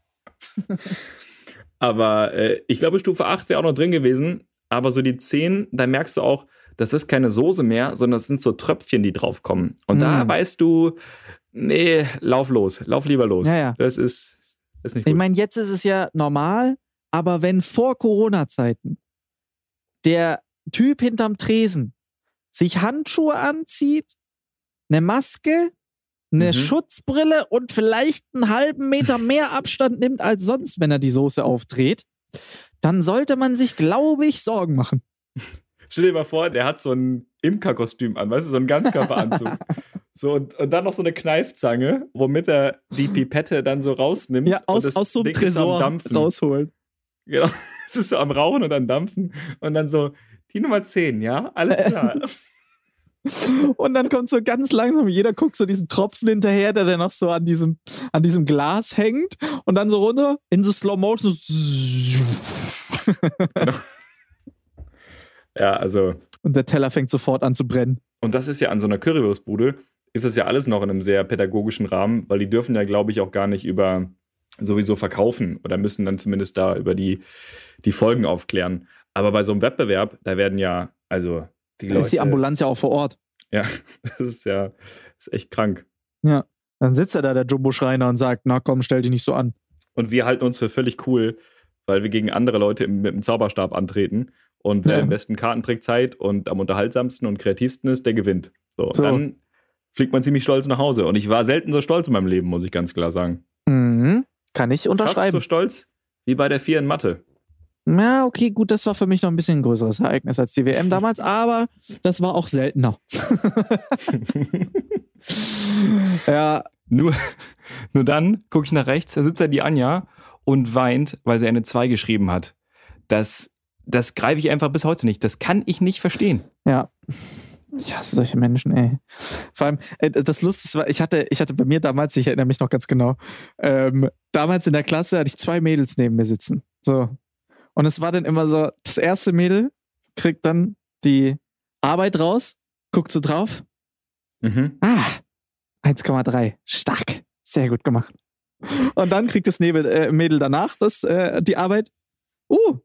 Speaker 1: Aber äh, ich glaube, Stufe 8 wäre auch noch drin gewesen. Aber so die 10, da merkst du auch, das ist keine Soße mehr, sondern es sind so Tröpfchen, die draufkommen. Und da
Speaker 2: Mm.
Speaker 1: weißt du, nee, lauf los, lauf lieber los.
Speaker 2: Ja, ja.
Speaker 1: Das ist, ist nicht gut.
Speaker 2: Ich meine, jetzt ist es ja normal, aber wenn vor Corona-Zeiten der Typ hinterm Tresen sich Handschuhe anzieht, eine Maske, eine
Speaker 1: Mhm.
Speaker 2: Schutzbrille und vielleicht einen halben Meter mehr Abstand nimmt als sonst, wenn er die Soße aufdreht, dann sollte man sich, glaube ich, Sorgen machen.
Speaker 1: Stell dir mal vor, der hat so ein Imkerkostüm an, weißt du, so einen (laughs) Ganzkörperanzug. So, und, und dann noch so eine Kneifzange, womit er die (laughs) Pipette dann so rausnimmt.
Speaker 2: Ja,
Speaker 1: und
Speaker 2: aus,
Speaker 1: das
Speaker 2: aus so einem
Speaker 1: Ding
Speaker 2: Tresor
Speaker 1: Dampfen.
Speaker 2: rausholen.
Speaker 1: Genau. (laughs) Es ist so am Rauchen und am Dampfen. Und dann so, die Nummer 10, ja? Alles klar. (laughs)
Speaker 2: Und dann kommt so ganz langsam, jeder guckt so diesen Tropfen hinterher, der dann noch so an diesem, an diesem Glas hängt und dann so runter in so Slow Motion. So
Speaker 1: ja, also,
Speaker 2: und der Teller fängt sofort an zu brennen.
Speaker 1: und das ist ja an so einer Currywurstbude, ist das ja alles noch in einem sehr pädagogischen Rahmen, weil die dürfen ja, glaube ich, auch gar nicht über sowieso verkaufen oder müssen dann zumindest da über die, die Folgen aufklären. Aber bei so einem Wettbewerb, da werden ja, also die
Speaker 2: Da
Speaker 1: Leute.
Speaker 2: ist die Ambulanz ja auch vor Ort.
Speaker 1: Ja, (laughs) das ist ja das ist echt krank.
Speaker 2: Dann sitzt er da, der Jumbo-Schreiner, und sagt: Na komm, stell dich nicht so an.
Speaker 1: Und wir halten uns für völlig cool, weil wir gegen andere Leute mit dem Zauberstab antreten. Und wer
Speaker 2: Ja.
Speaker 1: den besten Kartentrick zeigt und am unterhaltsamsten und kreativsten ist, der gewinnt. So, und
Speaker 2: So.
Speaker 1: dann fliegt man ziemlich stolz nach Hause. Und ich war selten so stolz in meinem Leben, muss ich ganz klar sagen.
Speaker 2: Mhm. Kann ich
Speaker 1: Fast
Speaker 2: unterschreiben.
Speaker 1: so stolz wie bei der 4 in Mathe.
Speaker 2: Ja, okay, gut, das war für mich noch ein bisschen ein größeres Ereignis als die WM damals, (laughs) aber das war auch seltener. (laughs) ja,
Speaker 1: Nur, nur dann gucke ich nach rechts, da sitzt ja die Anja und weint, weil sie eine 2 geschrieben hat. Das, das greife ich einfach bis heute nicht. Das kann ich nicht verstehen.
Speaker 2: Ja. Ich hasse solche Menschen, ey. Vor allem, äh, das Lustige war, ich hatte, ich hatte bei mir damals, ich erinnere mich noch ganz genau, ähm, damals in der Klasse hatte ich zwei Mädels neben mir sitzen. So. Und es war dann immer so, das erste Mädel kriegt dann die Arbeit raus, guckt so drauf.
Speaker 1: Mhm.
Speaker 2: Ah, 1,3. Stark. Sehr gut gemacht. Und dann kriegt das Nebel, äh, Mädel danach das, äh, die Arbeit. Uh,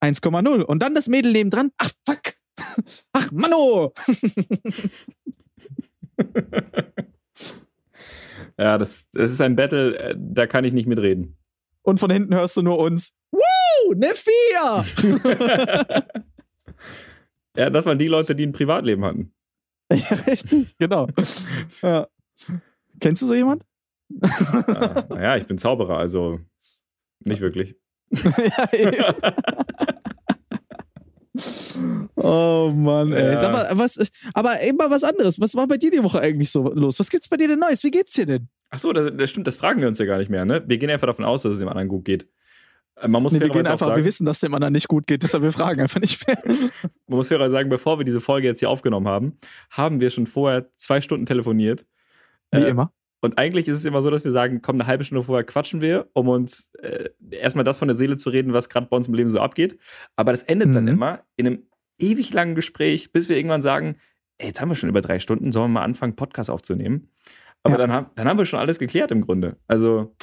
Speaker 2: 1,0. Und dann das Mädel nebendran. Ach, fuck. Ach, Manno. (laughs)
Speaker 1: Ja, das, das ist ein Battle, äh, da kann ich nicht mitreden.
Speaker 2: Und von hinten hörst du nur uns. Woo, ne Vier. (laughs)
Speaker 1: Ja, das waren die Leute, die ein Privatleben hatten. (laughs)
Speaker 2: ja, richtig, genau. Ja. Kennst du so jemand?
Speaker 1: Ah, naja, ich bin Zauberer, also nicht wirklich.
Speaker 2: ja, eben. Oh Mann, ey.
Speaker 1: Ja.
Speaker 2: Aber, was, aber immer was anderes. Was war bei dir die Woche eigentlich so los? Was gibt's bei dir denn Neues? Wie geht's dir denn?
Speaker 1: Ach so, das, das stimmt, das fragen wir uns ja gar nicht mehr, ne? Wir gehen einfach davon aus, dass es dem anderen gut geht. Äh, Man muss,
Speaker 2: Nee, wir gehen einfach,
Speaker 1: sagen,
Speaker 2: wir wissen, dass dem anderen nicht gut geht, deshalb wir fragen einfach nicht mehr.
Speaker 1: man muss fairerweise sagen, bevor wir diese Folge jetzt hier aufgenommen haben, haben wir schon vorher zwei Stunden telefoniert.
Speaker 2: Wie
Speaker 1: Äh,
Speaker 2: immer.
Speaker 1: Und eigentlich ist es immer so, dass wir sagen, komm, eine halbe Stunde vorher quatschen wir, um uns äh, erstmal das von der Seele zu reden, was gerade bei uns im Leben so abgeht. Aber das endet dann
Speaker 2: Mhm.
Speaker 1: immer in einem ewig langen Gespräch, bis wir irgendwann sagen, ey, jetzt haben wir schon über drei Stunden, sollen wir mal anfangen, Podcast aufzunehmen? Aber
Speaker 2: Ja.
Speaker 1: dann, haben, dann haben wir schon alles geklärt im Grunde. Also,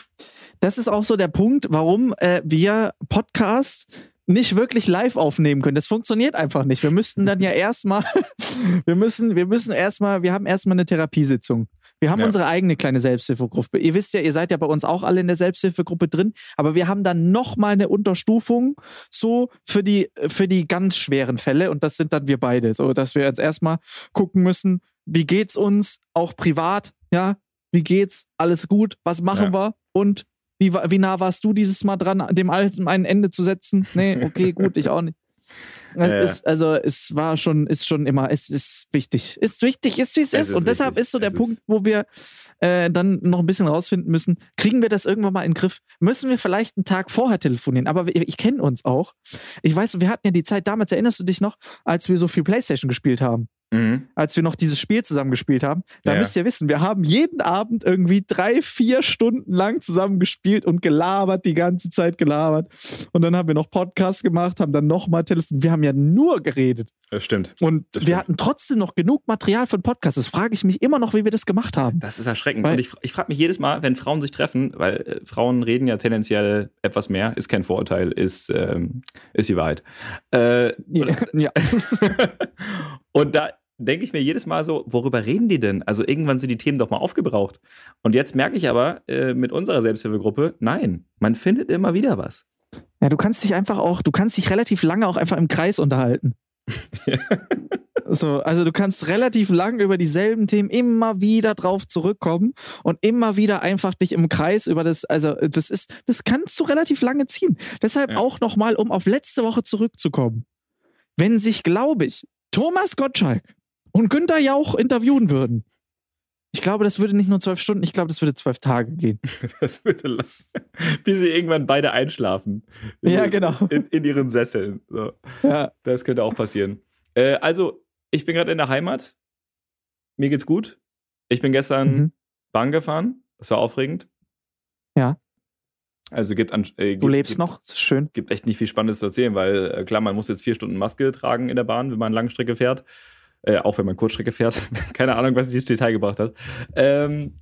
Speaker 2: Das ist auch so der Punkt, warum äh, wir Podcasts nicht wirklich live aufnehmen können. Das funktioniert einfach nicht. Wir müssten dann ja (laughs) erstmal, (laughs) wir müssen, wir müssen erstmal, wir haben erstmal eine Therapiesitzung. Wir haben
Speaker 1: Ja.
Speaker 2: unsere eigene kleine Selbsthilfegruppe. Ihr wisst ja, ihr seid ja bei uns auch alle in der Selbsthilfegruppe drin, aber wir haben dann nochmal eine Unterstufung so für die, für die ganz schweren Fälle und das sind dann wir beide. So, dass wir jetzt erstmal gucken müssen, wie geht's uns, auch privat, ja, wie geht's, alles gut, was machen
Speaker 1: Ja.
Speaker 2: wir und wie, wie nah warst du dieses Mal dran, dem Alten ein Ende zu setzen? Nee, okay, gut, ich auch nicht.
Speaker 1: Ja.
Speaker 2: ist, also es war schon, ist schon immer, es ist wichtig. Ist wichtig, ist wie es, ist.
Speaker 1: ist
Speaker 2: Und deshalb
Speaker 1: wichtig.
Speaker 2: ist so der
Speaker 1: Es
Speaker 2: Punkt, wo wir äh, dann noch ein bisschen rausfinden müssen, kriegen wir das irgendwann mal in den Griff? Müssen wir vielleicht einen Tag vorher telefonieren? Aber wir- ich kenne uns auch. Ich weiß, wir hatten ja die Zeit damals, erinnerst du dich noch, als wir so viel Playstation gespielt haben?
Speaker 1: Mhm.
Speaker 2: als wir noch dieses Spiel zusammen gespielt haben. Da
Speaker 1: Ja.
Speaker 2: müsst ihr wissen, wir haben jeden Abend irgendwie drei, vier Stunden lang zusammen gespielt und gelabert, die ganze Zeit gelabert. Und dann haben wir noch Podcasts gemacht, haben dann nochmal telefoniert. Wir haben ja nur geredet.
Speaker 1: das stimmt.
Speaker 2: Und
Speaker 1: Das
Speaker 2: wir
Speaker 1: stimmt.
Speaker 2: hatten trotzdem noch genug Material von Podcasts. Das frage ich mich immer noch, wie wir das gemacht haben.
Speaker 1: Das ist erschreckend.
Speaker 2: Weil-
Speaker 1: und ich, ich frage mich jedes Mal, wenn Frauen sich treffen, weil äh, Frauen reden ja tendenziell etwas mehr, ist kein Vorurteil, ist, ähm, ist die Wahrheit. Äh,
Speaker 2: Ja. (laughs) (laughs) (laughs)
Speaker 1: und da denke ich mir jedes Mal so, worüber reden die denn? Also irgendwann sind die Themen doch mal aufgebraucht. Und jetzt merke ich aber äh, mit unserer Selbsthilfegruppe, nein, man findet immer wieder was.
Speaker 2: ja, du kannst dich einfach auch, du kannst dich relativ lange auch einfach im Kreis unterhalten. (laughs) So, also du kannst relativ lang über dieselben Themen immer wieder drauf zurückkommen und immer wieder einfach dich im Kreis über das, also das ist, das kannst du relativ lange ziehen. Deshalb
Speaker 1: Ja.
Speaker 2: auch nochmal, um auf letzte Woche zurückzukommen. Wenn sich, glaube ich, Thomas Gottschalk und Günther Jauch interviewen würden, ich glaube, das würde nicht nur zwölf Stunden, ich glaube, das würde zwölf Tage gehen. (laughs)
Speaker 1: Das würde lang- bis sie irgendwann beide einschlafen.
Speaker 2: Ja, genau.
Speaker 1: In, in ihren Sesseln. So.
Speaker 2: Ja,
Speaker 1: Das könnte auch passieren. Äh, also, ich bin gerade in der Heimat. Mir geht's gut. Ich bin gestern
Speaker 2: Mhm.
Speaker 1: Bahn gefahren. Das war aufregend.
Speaker 2: Ja.
Speaker 1: Also gibt, an, äh, gibt
Speaker 2: du lebst
Speaker 1: gibt,
Speaker 2: noch, das ist schön.
Speaker 1: Gibt echt nicht viel Spannendes zu erzählen, weil äh, klar, man muss jetzt vier Stunden Maske tragen in der Bahn, wenn man Langstrecke fährt. Äh, auch wenn man Kurzstrecke fährt. (laughs) Keine Ahnung, was dieses Detail gebracht hat. Ähm,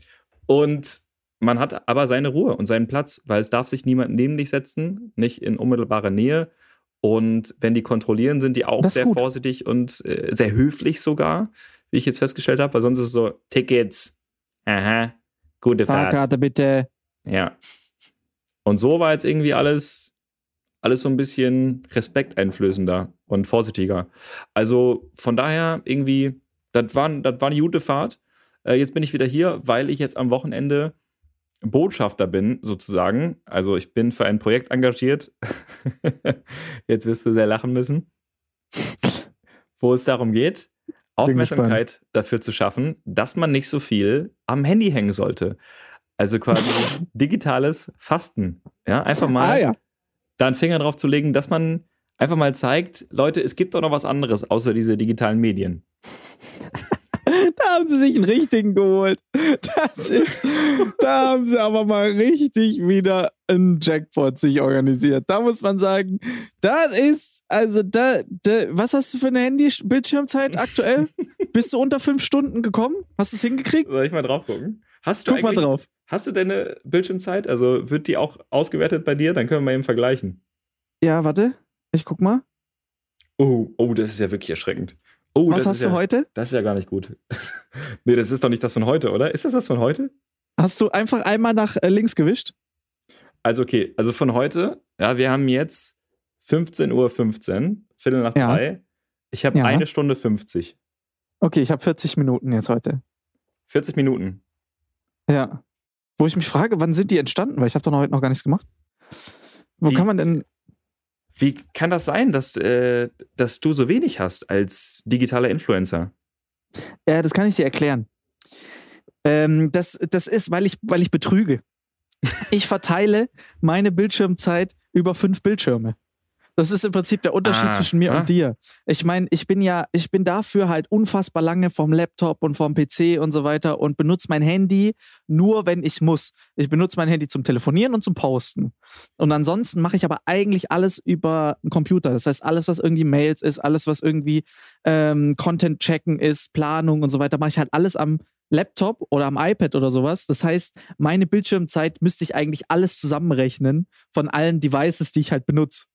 Speaker 1: und man hat aber seine Ruhe und seinen Platz, weil es darf sich niemand neben dich setzen, nicht in unmittelbarer Nähe. Und wenn die kontrollieren, sind die auch sehr
Speaker 2: gut.
Speaker 1: vorsichtig und äh, sehr höflich sogar, wie ich jetzt festgestellt habe, weil sonst ist es so, Tickets, aha, gute Fahrt.
Speaker 2: Fahrkarte bitte.
Speaker 1: Ja. Und so war jetzt irgendwie alles, alles so ein bisschen respekteinflößender und vorsichtiger. Also von daher irgendwie, das war, das war eine gute Fahrt. Äh, jetzt bin ich wieder hier, weil ich jetzt am Wochenende Botschafter bin, sozusagen. Also ich bin für ein Projekt engagiert. (laughs) Jetzt wirst du sehr lachen müssen. Wo es darum geht, Aufmerksamkeit dafür zu schaffen, dass man nicht so viel am Handy hängen sollte. Also quasi (laughs) digitales Fasten. Ja, einfach mal
Speaker 2: Ah ja.
Speaker 1: da einen Finger drauf zu legen, dass man einfach mal zeigt, Leute, es gibt doch noch was anderes außer diese digitalen Medien. (laughs)
Speaker 2: Da haben sie sich einen richtigen geholt. Das ist, da haben sie aber mal richtig wieder einen Jackpot sich organisiert. Da muss man sagen, das ist, also da, da was hast du für eine Handy-Bildschirmzeit aktuell? (laughs) Bist du unter fünf Stunden gekommen? Hast du es hingekriegt?
Speaker 1: Soll ich mal drauf gucken? Hast du
Speaker 2: Guck mal drauf.
Speaker 1: Hast du deine Bildschirmzeit? Also wird die auch ausgewertet bei dir? Dann können wir mal eben vergleichen.
Speaker 2: Ja, warte. Ich guck mal.
Speaker 1: Oh, oh, das ist ja wirklich erschreckend. Oh,
Speaker 2: Was hast du
Speaker 1: ja,
Speaker 2: heute?
Speaker 1: Das ist ja gar nicht gut. (laughs) nee, das ist doch nicht das von heute, oder? Ist das das von heute?
Speaker 2: Hast du einfach einmal nach äh, links gewischt?
Speaker 1: Also okay, also von heute, ja, wir haben jetzt 15.15 Uhr, Viertel nach
Speaker 2: Ja.
Speaker 1: drei. Ich habe
Speaker 2: Ja.
Speaker 1: eine Stunde 50.
Speaker 2: Okay, ich habe 40 Minuten jetzt heute.
Speaker 1: 40 Minuten.
Speaker 2: Ja. Wo ich mich frage, wann sind die entstanden? Weil ich habe doch noch heute noch gar nichts gemacht. Wo
Speaker 1: Wie?
Speaker 2: kann man denn.
Speaker 1: Wie kann das sein, dass, äh, dass du so wenig hast als digitaler Influencer?
Speaker 2: Ja, das kann ich dir erklären. Ähm, das, das ist, weil ich, weil ich betrüge. (laughs) Ich verteile meine Bildschirmzeit über fünf Bildschirme. Das ist im Prinzip der Unterschied
Speaker 1: Ah,
Speaker 2: zwischen mir
Speaker 1: ah.
Speaker 2: und dir. Ich meine, ich bin ja, ich bin dafür halt unfassbar lange vom Laptop und vom PC und so weiter und benutze mein Handy nur, wenn ich muss. Ich benutze mein Handy zum Telefonieren und zum Posten. Und ansonsten mache ich aber eigentlich alles über einen Computer. Das heißt, alles, was irgendwie Mails ist, alles, was irgendwie ähm, Content checken ist, Planung und so weiter, mache ich halt alles am Laptop oder am iPad oder sowas. Das heißt, meine Bildschirmzeit müsste ich eigentlich alles zusammenrechnen von allen Devices, die ich halt benutze.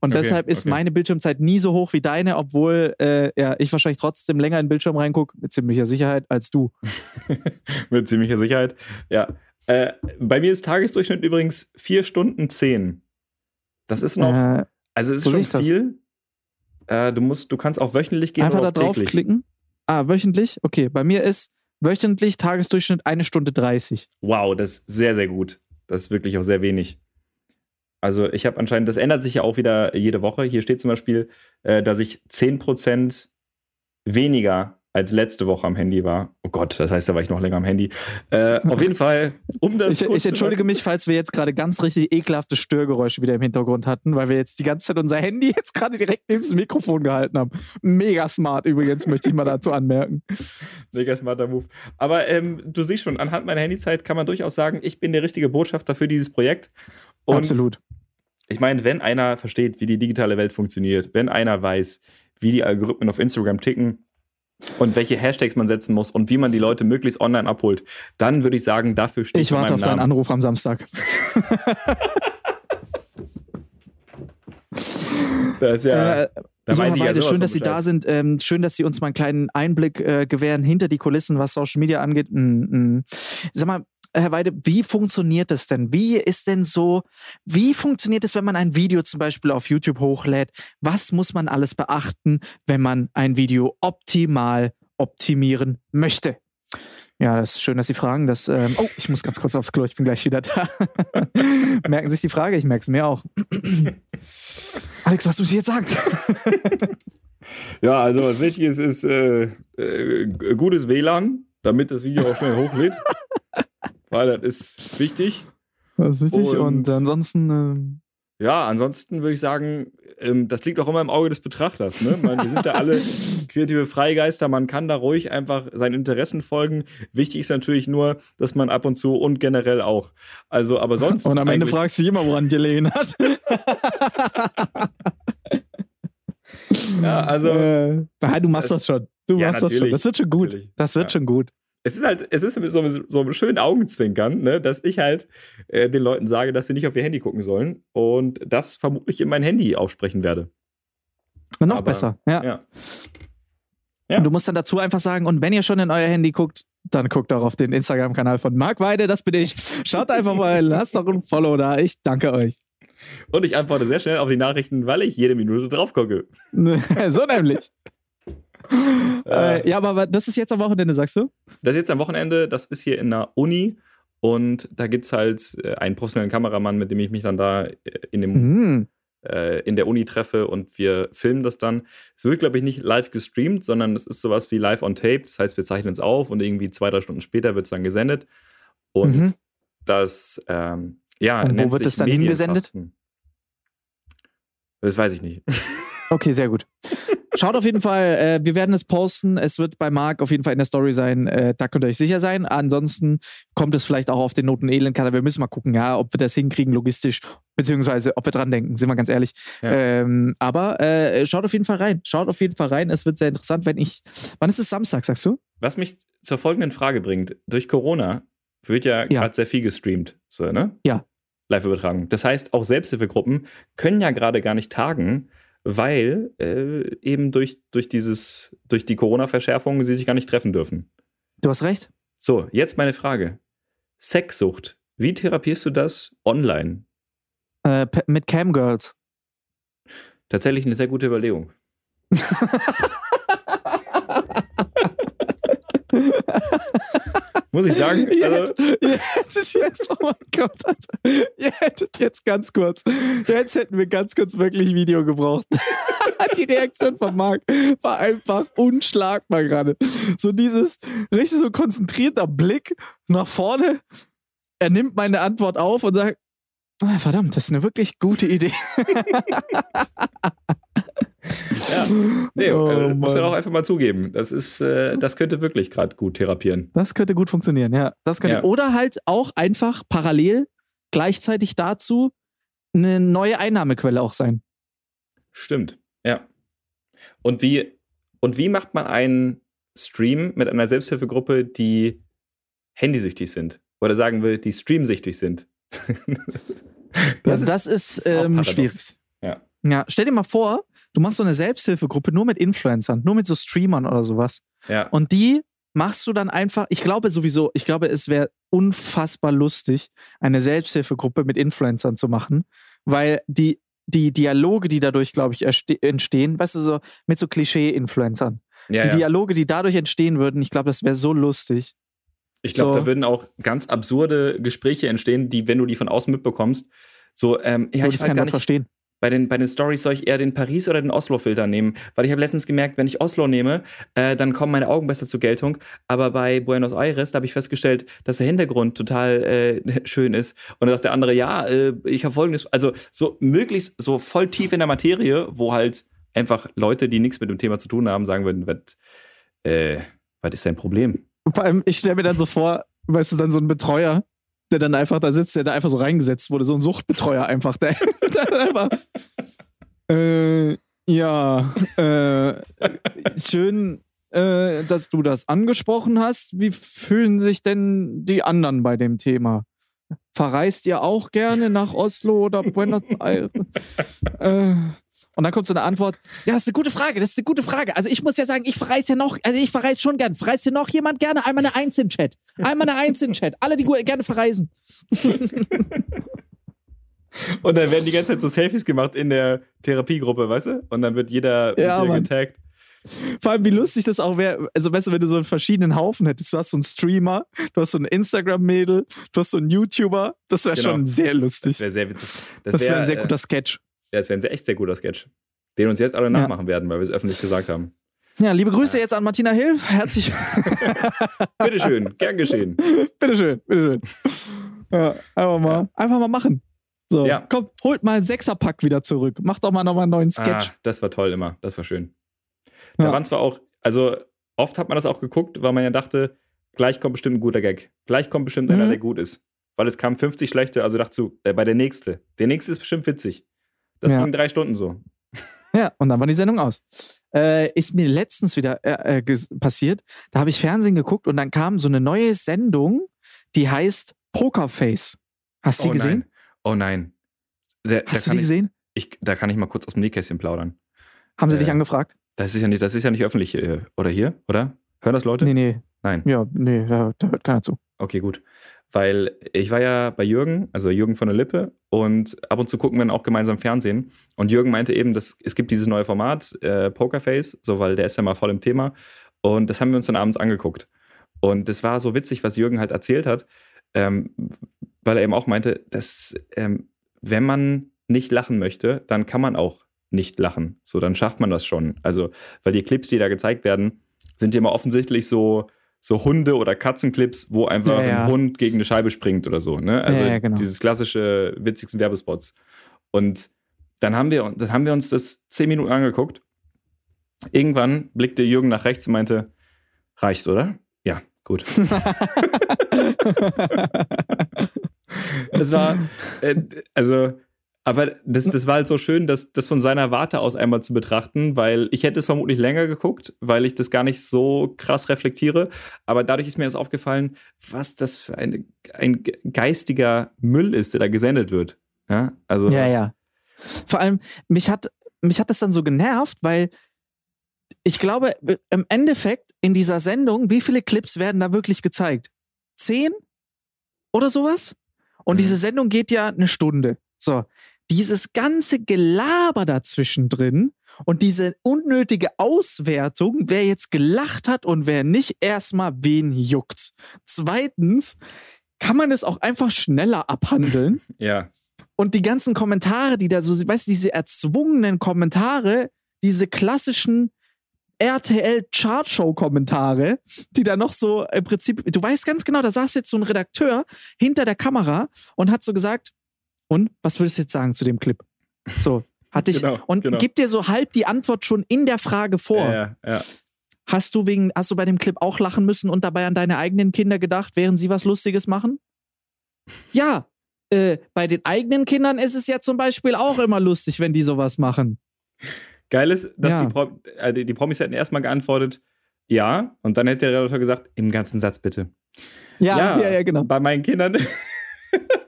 Speaker 2: Und
Speaker 1: Okay,
Speaker 2: deshalb ist
Speaker 1: okay.
Speaker 2: meine Bildschirmzeit nie so hoch wie deine, obwohl äh, ja, ich wahrscheinlich trotzdem länger in den Bildschirm reingucke, mit ziemlicher Sicherheit, als du. (laughs)
Speaker 1: Mit ziemlicher Sicherheit. Ja. Äh, bei mir ist Tagesdurchschnitt übrigens 4 Stunden 10. Das ist noch,
Speaker 2: Äh,
Speaker 1: also ist schon viel. Äh, du musst, du kannst auch wöchentlich gehen
Speaker 2: einfach
Speaker 1: oder
Speaker 2: da
Speaker 1: täglich.
Speaker 2: draufklicken. Ah, wöchentlich? Okay, bei mir ist wöchentlich Tagesdurchschnitt eine Stunde 30.
Speaker 1: Wow, das ist sehr, sehr gut. Das ist wirklich auch sehr wenig. Also ich habe anscheinend, das ändert sich ja auch wieder jede Woche. Hier steht zum Beispiel, äh, dass ich 10% weniger als letzte Woche am Handy war. Oh Gott, das heißt, da war ich noch länger am Handy. Äh, auf jeden (laughs) Fall, um das
Speaker 2: Ich, ich entschuldige mich, falls wir jetzt gerade ganz richtig ekelhafte Störgeräusche wieder im Hintergrund hatten, weil wir jetzt die ganze Zeit unser Handy (laughs) jetzt gerade direkt neben das Mikrofon gehalten haben. Mega smart übrigens, möchte ich mal dazu anmerken. (laughs)
Speaker 1: Mega smarter Move. Aber ähm, du siehst schon, anhand meiner Handyzeit kann man durchaus sagen, ich bin der richtige Botschafter für dieses Projekt. Und
Speaker 2: Absolut.
Speaker 1: ich meine, wenn einer versteht, wie die digitale Welt funktioniert, wenn einer weiß, wie die Algorithmen auf Instagram ticken und welche Hashtags man setzen muss und wie man die Leute möglichst online abholt, dann würde ich sagen, dafür steht
Speaker 2: Ich warte auf deinen Anruf am Samstag. (laughs)
Speaker 1: Das ist ja,
Speaker 2: Äh, so, Herr Weide, schön, dass Sie da sind. Ähm, schön, dass Sie uns mal einen kleinen Einblick äh, gewähren hinter die Kulissen, was Social Media angeht. Mm, mm. Sag mal, Herr Weide, wie funktioniert das denn? Wie ist denn so, wie funktioniert es, wenn man ein Video zum Beispiel auf YouTube hochlädt? Was muss man alles beachten, wenn man ein Video optimal optimieren möchte? Ja, das ist schön, dass Sie fragen. Das, ähm, oh, ich muss ganz kurz aufs Klo, ich bin gleich wieder da. (laughs) Merken Sie sich die Frage? Ich merke es mir auch. (clears throat) Alex, was muss ich jetzt sagen? (laughs)
Speaker 1: Ja, also was wichtig ist, ist äh, äh, gutes WLAN, damit das Video auch schnell hochlädt. Weil das ist wichtig.
Speaker 2: Das ist wichtig. Und,
Speaker 1: Und-
Speaker 2: ansonsten, ähm,
Speaker 1: Ja, ansonsten würde ich sagen, ähm, das liegt auch immer im Auge des Betrachters. Ne? Man, wir sind da alle (laughs) kreative Freigeister, man kann da ruhig einfach seinen Interessen folgen. Wichtig ist natürlich nur, dass man ab und zu und generell auch. Also, aber sonst.
Speaker 2: und am Ende fragst du dich immer, woran dir gelegen hat. (laughs)
Speaker 1: Ja, also.
Speaker 2: äh, du machst
Speaker 1: das-
Speaker 2: das, schon. Du
Speaker 1: Ja,
Speaker 2: machst das schon. Das wird schon gut.
Speaker 1: Natürlich.
Speaker 2: Das wird
Speaker 1: Ja.
Speaker 2: schon gut.
Speaker 1: Es ist halt, es ist so, so ein schönen Augenzwinkern, ne, dass ich halt äh, den Leuten sage, dass sie nicht auf ihr Handy gucken sollen und das vermutlich in mein Handy aussprechen werde.
Speaker 2: Noch
Speaker 1: Aber-
Speaker 2: besser. Ja.
Speaker 1: Ja. Ja.
Speaker 2: Und du musst dann dazu einfach sagen, und wenn ihr schon in euer Handy guckt, dann guckt auch auf den Instagram-Kanal von Marc Weide, das bin ich. Schaut einfach mal, (laughs) lasst doch ein Follow da. Ich danke euch.
Speaker 1: Und ich antworte sehr schnell auf die Nachrichten, weil ich jede Minute drauf gucke. (laughs)
Speaker 2: so nämlich. (laughs) Äh, ja, aber das ist jetzt am Wochenende, sagst du?
Speaker 1: Das ist jetzt am Wochenende, das ist hier in der Uni Und da gibt es halt äh, einen professionellen Kameramann, mit dem ich mich dann da äh, in, dem, äh, in der Uni treffe und wir filmen das dann. Es wird, glaube ich, nicht live gestreamt, sondern es ist sowas wie live on tape. Das heißt, wir zeichnen es auf und irgendwie zwei, drei Stunden später wird es dann gesendet. Und
Speaker 2: Mhm.
Speaker 1: das, ähm, ja,
Speaker 2: Und wo wird es dann hingesendet?
Speaker 1: Das weiß ich nicht. (laughs)
Speaker 2: Okay, sehr gut. Schaut auf jeden Fall, äh, wir werden es posten. Es wird bei Marc auf jeden Fall in der Story sein. Äh, da könnt ihr euch sicher sein. Ansonsten kommt es vielleicht auch auf den Noten Elend-Kanal. Wir müssen mal gucken, ja, ob wir das hinkriegen logistisch, beziehungsweise ob wir dran denken, sind wir ganz ehrlich.
Speaker 1: Ja.
Speaker 2: Ähm, aber äh, schaut auf jeden Fall rein. Schaut auf jeden Fall rein. Es wird sehr interessant, wenn ich. Wann ist es Samstag, sagst du?
Speaker 1: Was mich zur folgenden Frage bringt: Durch Corona wird ja,
Speaker 2: Ja.
Speaker 1: gerade sehr viel gestreamt, so, ne?
Speaker 2: Ja.
Speaker 1: Live-Übertragung. Das heißt, auch Selbsthilfegruppen können ja gerade gar nicht tagen, weil äh, eben durch, durch, dieses, durch die Corona-Verschärfung sie sich gar nicht treffen dürfen.
Speaker 2: Du hast recht.
Speaker 1: So, jetzt meine Frage. Sexsucht. Wie therapierst du das online?
Speaker 2: Äh, mit Camgirls.
Speaker 1: Tatsächlich eine sehr gute Überlegung. (laughs) Muss ich sagen? (laughs)
Speaker 2: Ihr,
Speaker 1: Also,
Speaker 2: hättet, ihr hättet jetzt, oh mein Gott, Alter. Ihr hättet jetzt ganz kurz, jetzt hätten wir ganz kurz wirklich Video gebraucht. (laughs) Die Reaktion von Marc war einfach unschlagbar gerade. So dieses richtig so konzentrierter Blick nach vorne. Er nimmt meine Antwort auf und sagt, ah, verdammt, das ist eine wirklich gute Idee. (laughs)
Speaker 1: ja. Nee,
Speaker 2: Oh,
Speaker 1: äh, muss man auch einfach mal zugeben. Das ist, äh, das könnte wirklich gerade gut therapieren.
Speaker 2: Das könnte gut funktionieren, ja. Das könnte,
Speaker 1: Ja.
Speaker 2: Oder halt auch einfach parallel gleichzeitig dazu eine neue Einnahmequelle auch sein.
Speaker 1: Stimmt, ja. Und wie, und wie macht man einen Stream mit einer Selbsthilfegruppe, die handysüchtig sind? Oder sagen wir, die streamsüchtig sind? (laughs)
Speaker 2: Das, das ist,
Speaker 1: ist auch
Speaker 2: ähm, schwierig.
Speaker 1: Ja.
Speaker 2: Ja, stell dir mal vor, du machst so eine Selbsthilfegruppe nur mit Influencern, nur mit so Streamern oder sowas.
Speaker 1: Ja.
Speaker 2: Und die machst du dann einfach, ich glaube sowieso, ich glaube, es wäre unfassbar lustig, eine Selbsthilfegruppe mit Influencern zu machen, weil die, die Dialoge, die dadurch, glaube ich, entstehen, weißt du, so mit so Klischee-Influencern.
Speaker 1: ja,
Speaker 2: die
Speaker 1: ja.
Speaker 2: Dialoge, die dadurch entstehen würden, ich glaube, das wäre so lustig.
Speaker 1: Ich glaube,
Speaker 2: So.
Speaker 1: da würden auch ganz absurde Gespräche entstehen, die, wenn du die von außen mitbekommst, so, ähm, ja,
Speaker 2: Würde
Speaker 1: ich weiß
Speaker 2: kein
Speaker 1: gar nicht,
Speaker 2: verstehen.
Speaker 1: Bei den, bei den Stories soll ich eher den Paris- oder den Oslo-Filter nehmen? Weil ich habe letztens gemerkt, wenn ich Oslo nehme, äh, dann kommen meine Augen besser zur Geltung. Aber bei Buenos Aires, da habe ich festgestellt, dass der Hintergrund total äh, (laughs) schön ist. Und dann sagt der andere, ja, äh, ich habe folgendes, also so möglichst so voll tief in der Materie, wo halt einfach Leute, die nichts mit dem Thema zu tun haben, sagen würden, was, äh, was ist dein Problem?
Speaker 2: Vor allem, ich stelle mir dann so vor, weißt du, dann so ein Betreuer, der dann einfach da sitzt, der da einfach so reingesetzt wurde, so ein Suchtbetreuer einfach, der, (laughs) der einfach. Äh, ja, äh, schön, äh, dass du das angesprochen hast. Wie fühlen sich denn die anderen bei dem Thema? Verreist ihr auch gerne nach Oslo oder Buenos Aires? (laughs) äh, und dann kommt so eine Antwort, ja, das ist eine gute Frage, das ist eine gute Frage. Also ich muss ja sagen, ich verreise ja noch, also ich verreise schon gern. Verreist hier noch jemand gerne? Einmal eine Eins im Chat. Einmal eine Eins im Chat. Alle, die gerne verreisen. (laughs)
Speaker 1: Und dann werden die ganze Zeit so Selfies gemacht in der Therapiegruppe, weißt du? Und dann wird jeder
Speaker 2: Ja,
Speaker 1: mit dir
Speaker 2: Mann.
Speaker 1: getaggt.
Speaker 2: Vor allem, wie lustig das auch wäre, also weißt du, wenn du so einen verschiedenen Haufen hättest. Du hast so einen Streamer, du hast so einen Instagram-Mädel, du hast so einen YouTuber. Das wäre
Speaker 1: Genau.
Speaker 2: schon sehr
Speaker 1: Das
Speaker 2: lustig.
Speaker 1: wäre sehr witzig.
Speaker 2: Das wäre
Speaker 1: wär,
Speaker 2: ein sehr
Speaker 1: äh,
Speaker 2: guter Sketch.
Speaker 1: Ja, das wäre ein echt sehr guter Sketch. Den uns jetzt alle
Speaker 2: Ja.
Speaker 1: nachmachen werden, weil wir es öffentlich gesagt haben.
Speaker 2: Ja, liebe Grüße jetzt an Martina Hill. Herzlich. (laughs)
Speaker 1: Bitteschön, gern geschehen.
Speaker 2: bitteschön, bitteschön. Ja, einfach mal, einfach mal machen. So,
Speaker 1: Ja.
Speaker 2: komm, holt mal einen Sechserpack wieder zurück. Macht doch mal nochmal einen neuen Sketch.
Speaker 1: Ah, das war toll immer. Das war schön. Da
Speaker 2: Ja.
Speaker 1: waren zwar auch, also oft hat man das auch geguckt, weil man ja dachte, gleich kommt bestimmt ein guter Gag. Gleich kommt bestimmt einer,
Speaker 2: Mhm.
Speaker 1: der gut ist. Weil es kamen 50 schlechte, also dachte so, äh, bei der nächste. Der nächste ist bestimmt witzig. Das
Speaker 2: Ja.
Speaker 1: ging drei Stunden so.
Speaker 2: Ja, und dann war die Sendung aus. Äh, ist mir letztens wieder äh, äh, passiert. Da habe ich Fernsehen geguckt und dann kam so eine neue Sendung, die heißt Pokerface. Hast du die
Speaker 1: oh
Speaker 2: gesehen?
Speaker 1: Nein. Oh nein. Da, da
Speaker 2: Hast du die
Speaker 1: ich,
Speaker 2: gesehen?
Speaker 1: ich, da kann ich mal kurz aus dem Nähkästchen plaudern.
Speaker 2: Haben sie dich
Speaker 1: Äh,
Speaker 2: angefragt?
Speaker 1: Das ist ja nicht, das ist ja nicht öffentlich, äh, oder hier, oder? Hören das Leute?
Speaker 2: Nee, nee.
Speaker 1: Nein.
Speaker 2: Ja, nee, da, da hört keiner zu.
Speaker 1: Okay, gut. Weil ich war ja bei Jürgen, also Jürgen von der Lippe, und ab und zu gucken wir dann auch gemeinsam Fernsehen. Und Jürgen meinte eben, dass es gibt dieses neue Format, äh, Pokerface, so weil der ist ja mal voll im Thema. Und das haben wir uns dann abends angeguckt. Und das war so witzig, was Jürgen halt erzählt hat. ähm, weil er eben auch meinte, dass ähm, wenn man nicht lachen möchte, dann kann man auch nicht lachen. So, dann schafft man das schon. Also, weil die Clips, die da gezeigt werden, sind ja immer offensichtlich so, so Hunde- oder Katzenclips, wo einfach
Speaker 2: Ja, ja.
Speaker 1: ein Hund gegen eine Scheibe springt oder so. Ne? Also
Speaker 2: Ja, genau.
Speaker 1: dieses klassische witzigsten Werbespots. Und dann haben wir, dann haben wir uns das zehn Minuten angeguckt. Irgendwann blickte Jürgen nach rechts und meinte, reicht, oder? Ja, gut. (laughs) Das war, äh, also, aber das, das war halt so schön, das, das von seiner Warte aus einmal zu betrachten, weil ich hätte es vermutlich länger geguckt, weil ich das gar nicht so krass reflektiere. Aber dadurch ist mir das aufgefallen, was das für eine, ein geistiger Müll ist, der da gesendet wird. Ja, also.
Speaker 2: Ja, ja. Vor allem, mich hat, mich hat das dann so genervt, weil ich glaube, im Endeffekt in dieser Sendung, wie viele Clips werden da wirklich gezeigt? Zehn? Oder sowas? Und
Speaker 1: Mhm.
Speaker 2: diese Sendung geht ja eine Stunde. So. Dieses ganze Gelaber dazwischen drin und diese unnötige Auswertung, wer jetzt gelacht hat und wer nicht, erstmal wen juckt. Zweitens, kann man es auch einfach schneller abhandeln? (laughs)
Speaker 1: ja.
Speaker 2: Und die ganzen Kommentare, die da so, weißt du, diese erzwungenen Kommentare, diese klassischen RTL-Chartshow-Kommentare, die da noch so im Prinzip, du weißt ganz genau, da saß jetzt so ein Redakteur hinter der Kamera und hat so gesagt, und was würdest du jetzt sagen zu dem Clip? So, hatte ich,
Speaker 1: Genau,
Speaker 2: und
Speaker 1: genau.
Speaker 2: gibt dir so halb die Antwort schon in der Frage vor.
Speaker 1: Ja, ja, ja.
Speaker 2: Hast du wegen, hast du bei dem Clip auch lachen müssen und dabei an deine eigenen Kinder gedacht, während sie was Lustiges machen? Ja, äh, bei den eigenen Kindern ist es ja zum Beispiel auch immer lustig, wenn die sowas machen.
Speaker 1: Geil ist, dass die, Pro äh, die, die Promis hätten erstmal geantwortet, ja, und dann hätte der Redakteur gesagt, im ganzen Satz bitte.
Speaker 2: Ja, ja, ja, genau.
Speaker 1: Bei meinen Kindern. (laughs)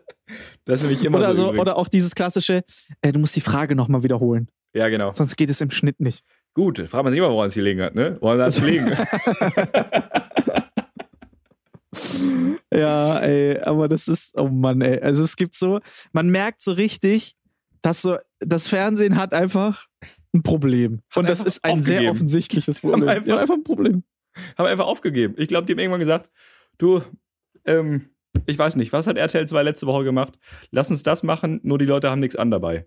Speaker 1: das ist nämlich immer
Speaker 2: Oder,
Speaker 1: so.
Speaker 2: so,
Speaker 1: übrigens.
Speaker 2: oder auch dieses klassische, äh, du musst die Frage nochmal wiederholen,
Speaker 1: ja, genau.
Speaker 2: sonst geht es im Schnitt nicht.
Speaker 1: Gut, fragt man sich immer, woran es gelegen hat, ne? Woran hat es gelegen? (laughs)
Speaker 2: Ja, ey, aber das ist, oh Mann, ey. Also es gibt so, man merkt so richtig, dass so, das Fernsehen hat einfach ein Problem.
Speaker 1: Hat
Speaker 2: Und das ist ein sehr
Speaker 1: aufgegeben.
Speaker 2: offensichtliches Problem.
Speaker 1: einfach-
Speaker 2: ja, einfach ein Problem.
Speaker 1: Haben einfach aufgegeben. Ich glaube, die haben irgendwann gesagt, du, ähm, ich weiß nicht, was hat RTL 2 letzte Woche gemacht? Lass uns das machen, nur die Leute haben nichts an dabei.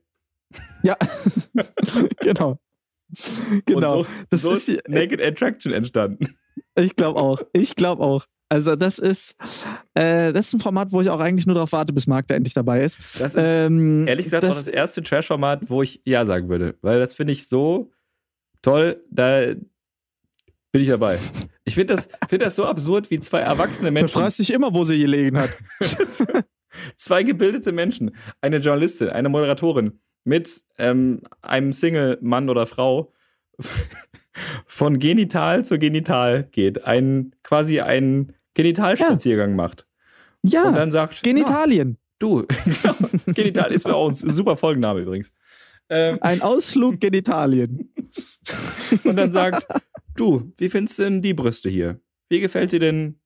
Speaker 2: Ja, (laughs) genau. Genau.
Speaker 1: Und so,
Speaker 2: das
Speaker 1: so
Speaker 2: ist,
Speaker 1: Naked Attraction entstanden.
Speaker 2: ich glaube auch. Ich glaube auch. Also das ist, äh, das ist ein Format, wo ich auch eigentlich nur darauf warte, bis Marc da endlich dabei ist.
Speaker 1: Das ist
Speaker 2: Ähm,
Speaker 1: ehrlich gesagt auch das erste Trash-Format, wo ich Ja sagen würde. Weil das finde ich so toll, da bin ich dabei. Ich finde das, find das so absurd, wie zwei erwachsene Menschen,
Speaker 2: fragt sich immer, wo sie gelegen hat. (laughs)
Speaker 1: zwei gebildete Menschen, eine Journalistin, eine Moderatorin mit ähm, einem Single-Mann oder Frau (laughs) von Genital zu Genital geht, ein, quasi einen Genitalspaziergang macht. Und
Speaker 2: Ja,
Speaker 1: dann sagt,
Speaker 2: Genitalien.
Speaker 1: "Na, du, (laughs) genau, Genital ist mir auch ein super Folgenname übrigens. Ähm,
Speaker 2: Ein Ausflug Genitalien.
Speaker 1: und dann sagt, du, wie findest du denn die Brüste hier? Wie gefällt dir denn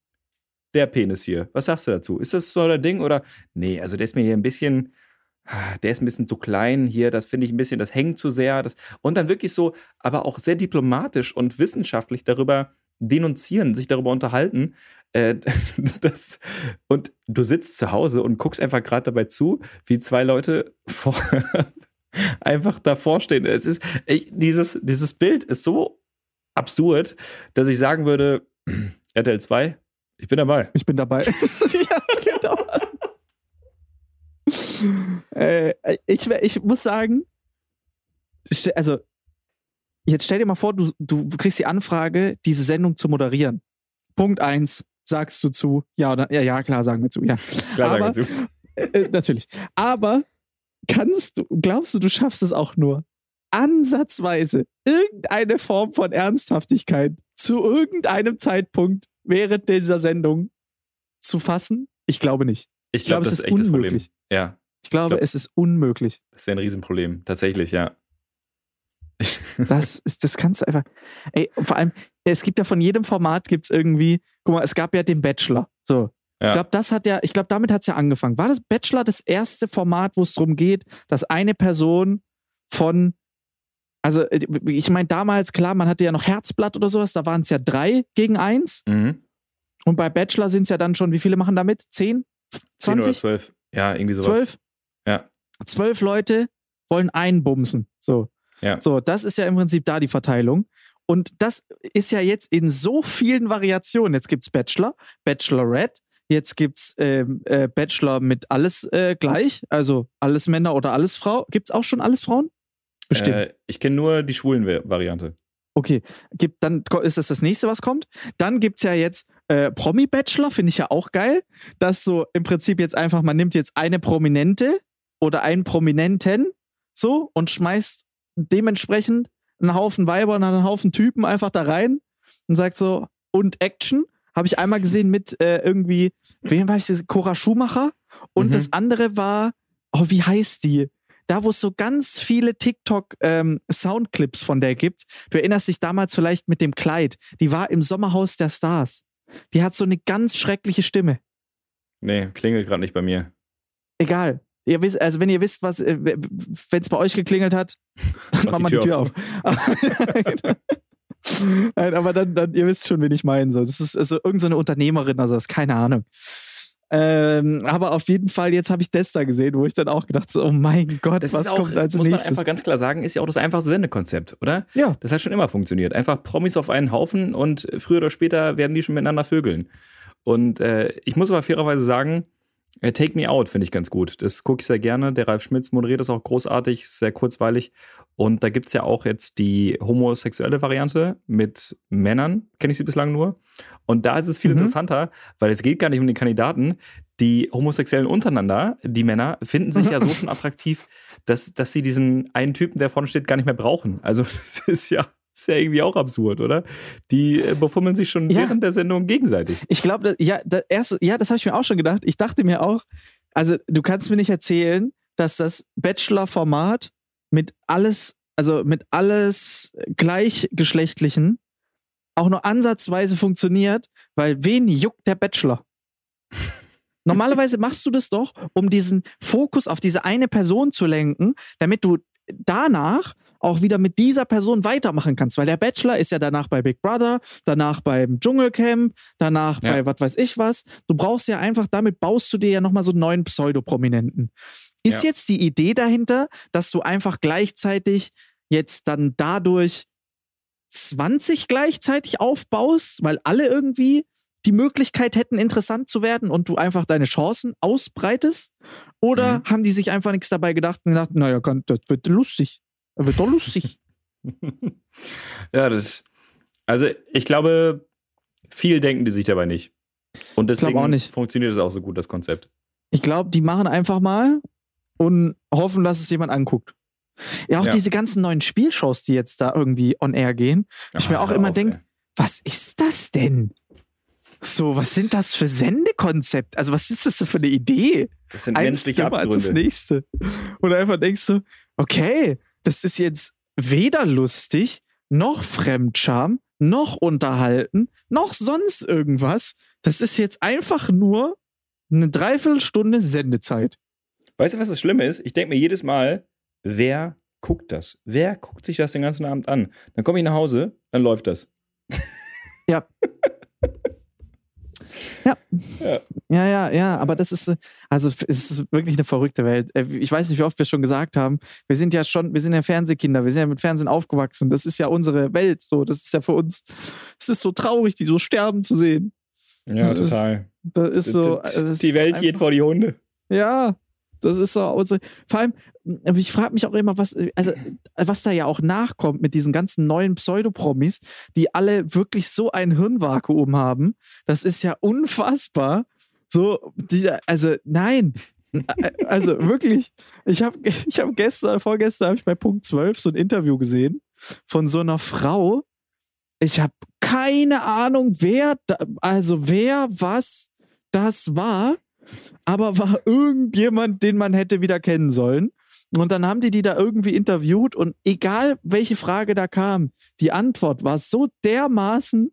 Speaker 1: der Penis hier? Was sagst du dazu? Ist das so dein Ding oder? Nee, also der ist mir hier ein bisschen, der ist ein bisschen zu klein hier, das finde ich ein bisschen, das hängt zu sehr. Das, und dann wirklich so, aber auch sehr diplomatisch und wissenschaftlich darüber denunzieren, sich darüber unterhalten. Äh, (laughs) das, und du sitzt zu Hause und guckst einfach gerade dabei zu, wie zwei Leute vor, (laughs) einfach davor stehen. Es ist, ich, dieses, dieses Bild ist so absurd, dass ich sagen würde, RTL 2, ich bin dabei.
Speaker 2: Ich bin dabei. (laughs) ja, genau. äh, ich, ich muss sagen, also, jetzt stell dir mal vor, du, du kriegst die Anfrage, diese Sendung zu moderieren. Punkt eins, sagst du zu? Ja, oder, ja, ja, klar, sagen wir zu. Ja,
Speaker 1: Klar,
Speaker 2: Aber-
Speaker 1: sagen wir zu.
Speaker 2: äh, äh, natürlich. Aber kannst du, glaubst du, du schaffst es auch nur ansatzweise irgendeine Form von Ernsthaftigkeit zu irgendeinem Zeitpunkt während dieser Sendung zu fassen? Ich glaube nicht.
Speaker 1: Ich
Speaker 2: Ich glaube,
Speaker 1: glaube, das
Speaker 2: es
Speaker 1: ist echt das Problem.
Speaker 2: unmöglich.
Speaker 1: Ja,
Speaker 2: Ich glaube,
Speaker 1: glaub-
Speaker 2: es ist unmöglich.
Speaker 1: das wäre ein Riesenproblem. Tatsächlich, ja. (laughs)
Speaker 2: Das, ist, das kannst du einfach. Ey, vor allem, es gibt ja von jedem Format gibt's irgendwie, guck mal, es gab ja den Bachelor. So.
Speaker 1: Ja.
Speaker 2: Ich glaube, das hat ja, ich glaube, damit hat es ja angefangen. War das Bachelor das erste Format, wo es darum geht, dass eine Person von, also äh, ich meine, damals, klar, man hatte ja noch Herzblatt oder sowas, da waren es ja drei gegen eins.
Speaker 1: Mhm.
Speaker 2: Und bei Bachelor sind es ja dann schon, wie viele machen damit? Zehn?
Speaker 1: 10 oder
Speaker 2: 20?
Speaker 1: 12. Ja, irgendwie sowas.
Speaker 2: 12?
Speaker 1: Ja.
Speaker 2: Zwölf Leute wollen einbumsen. So.
Speaker 1: Ja.
Speaker 2: So, das ist ja im Prinzip da die Verteilung. Und das ist ja jetzt in so vielen Variationen. Jetzt gibt es Bachelor, Bachelorette, jetzt gibt es ähm, äh, Bachelor mit alles äh, gleich, also alles Männer oder alles Frau. Gibt es auch schon alles Frauen? Bestimmt.
Speaker 1: Äh, ich kenne nur die schwulen Va- Variante.
Speaker 2: Okay, gibt, dann ist das das nächste, was kommt. Dann gibt es ja jetzt äh, Promi-Bachelor, finde ich ja auch geil. Dass so im Prinzip jetzt einfach, man nimmt jetzt eine Prominente oder einen Prominenten so und schmeißt dementsprechend einen Haufen Weiber und einen Haufen Typen einfach da rein und sagt so, und Action. Habe ich einmal gesehen mit äh, irgendwie, wem war ich das? Cora Schumacher. Und
Speaker 1: Mhm.
Speaker 2: das andere war, oh, wie heißt die? Da, wo es so ganz viele TikTok-Soundclips von der gibt. Du erinnerst dich damals vielleicht mit dem Kleid. Die war im Sommerhaus der Stars. Die hat so eine ganz schreckliche Stimme.
Speaker 1: Nee, klingelt gerade nicht bei mir.
Speaker 2: Egal. Ihr wisst, also wenn ihr wisst, was, wenn es bei euch geklingelt hat, (laughs) dann
Speaker 1: Mach
Speaker 2: mach
Speaker 1: die
Speaker 2: mal die
Speaker 1: Tür
Speaker 2: auf. (laughs) Nein, aber dann, dann, ihr wisst schon, wen ich meine. So. Das ist also irgendeine so eine Unternehmerin, also das ist keine Ahnung. Ähm, aber auf jeden Fall, jetzt habe ich das da gesehen, wo ich dann auch gedacht so, oh mein Gott,
Speaker 1: Das
Speaker 2: was
Speaker 1: auch,
Speaker 2: kommt als
Speaker 1: muss man
Speaker 2: nächstes?
Speaker 1: einfach ganz klar sagen, ist ja auch das einfachste Sendekonzept, oder?
Speaker 2: Ja.
Speaker 1: Das hat schon immer funktioniert. Einfach Promis auf einen Haufen und früher oder später werden die schon miteinander vögeln. Und äh, ich muss aber fairerweise sagen, Take Me Out finde ich ganz gut. Das gucke ich sehr gerne. Der Ralf Schmitz moderiert das auch großartig, sehr kurzweilig. Und da gibt es ja auch jetzt die homosexuelle Variante mit Männern, kenne ich sie bislang nur. Und da ist es viel
Speaker 2: Mhm.
Speaker 1: interessanter, weil es geht gar nicht um den Kandidaten. Die Homosexuellen untereinander, die Männer, finden sich ja so (laughs) schon attraktiv, dass, dass sie diesen einen Typen, der vorne steht, gar nicht mehr brauchen. Also (laughs) das ist ja, ist ja irgendwie auch absurd, oder? Die äh, befummeln sich schon
Speaker 2: Ja.
Speaker 1: während der Sendung gegenseitig.
Speaker 2: Ich glaube, ja, das erste, ja, das habe ich mir auch schon gedacht. Ich dachte mir auch, also du kannst mir nicht erzählen, dass das Bachelor-Format mit alles, also mit alles gleichgeschlechtlichen auch nur ansatzweise funktioniert, weil wen juckt der Bachelor? (laughs) Normalerweise machst du das doch, um diesen Fokus auf diese eine Person zu lenken, damit du danach auch wieder mit dieser Person weitermachen kannst, weil der Bachelor ist ja danach bei Big Brother, danach beim Dschungelcamp, danach
Speaker 1: Ja.
Speaker 2: bei was weiß ich was. Du brauchst ja einfach, damit baust du dir ja nochmal so einen neuen Pseudoprominenten. Ist
Speaker 1: Ja.
Speaker 2: jetzt die Idee dahinter, dass du einfach gleichzeitig jetzt dann dadurch 20 gleichzeitig aufbaust, weil alle irgendwie die Möglichkeit hätten, interessant zu werden und du einfach deine Chancen ausbreitest? Oder
Speaker 1: Mhm.
Speaker 2: haben die sich einfach nichts dabei gedacht und gedacht, naja, das wird lustig. Wird doch lustig. (laughs)
Speaker 1: ja, das. Also, ich glaube, viel denken die sich dabei nicht. Und deswegen
Speaker 2: nicht.
Speaker 1: funktioniert es auch so gut, das Konzept.
Speaker 2: Ich glaube, die machen einfach mal und hoffen, dass es jemand anguckt. Ja, auch
Speaker 1: Ja.
Speaker 2: diese ganzen neuen Spielshows, die jetzt da irgendwie on air gehen. Ich mir
Speaker 1: Ah,
Speaker 2: auch immer
Speaker 1: auf,
Speaker 2: denk-
Speaker 1: ey.
Speaker 2: Was ist das denn? So, was sind das für Sendekonzept? Also, was ist das so für eine Idee?
Speaker 1: Das sind
Speaker 2: Eins
Speaker 1: menschliche
Speaker 2: dümmer als das
Speaker 1: Abgründe.
Speaker 2: nächste. Und einfach denkst du, okay, das ist jetzt weder lustig, noch Fremdscham, noch unterhalten, noch sonst irgendwas. Das ist jetzt einfach nur eine Dreiviertelstunde Sendezeit.
Speaker 1: Weißt du, was das Schlimme ist? Ich denke mir jedes Mal, wer guckt das? Wer guckt sich das den ganzen Abend an? Dann komme ich nach Hause, dann läuft das.
Speaker 2: Ja. (laughs) Ja, ja, ja, aber das ist, äh, also es ist wirklich eine verrückte Welt. Äh, Ich weiß nicht, wie oft wir schon gesagt haben. Wir sind ja schon, wir sind ja Fernsehkinder, wir sind ja mit Fernsehen aufgewachsen. Das ist ja unsere Welt. So, das ist ja für uns, es ist so traurig, die so sterben zu sehen.
Speaker 1: Ja,
Speaker 2: Das-
Speaker 1: total.
Speaker 2: Das ist so.
Speaker 1: D-
Speaker 2: äh, das
Speaker 1: Die Welt geht
Speaker 2: einfach-
Speaker 1: vor die Hunde.
Speaker 2: Ja, das ist so unsere. Vor allem, ich frage mich auch immer, was, äh, also, was da ja auch nachkommt mit diesen ganzen neuen Pseudopromis, die alle wirklich so ein Hirnvakuum haben. Das ist ja unfassbar. So, die, also, nein. Also wirklich, ich habe ich hab gestern, vorgestern habe ich bei Punkt 12 so ein Interview gesehen von so einer Frau. Ich habe keine Ahnung, wer, also wer, was das war aber war irgendjemand, den man hätte wieder kennen sollen. Und dann haben die die da irgendwie interviewt und egal welche Frage da kam, die Antwort war so dermaßen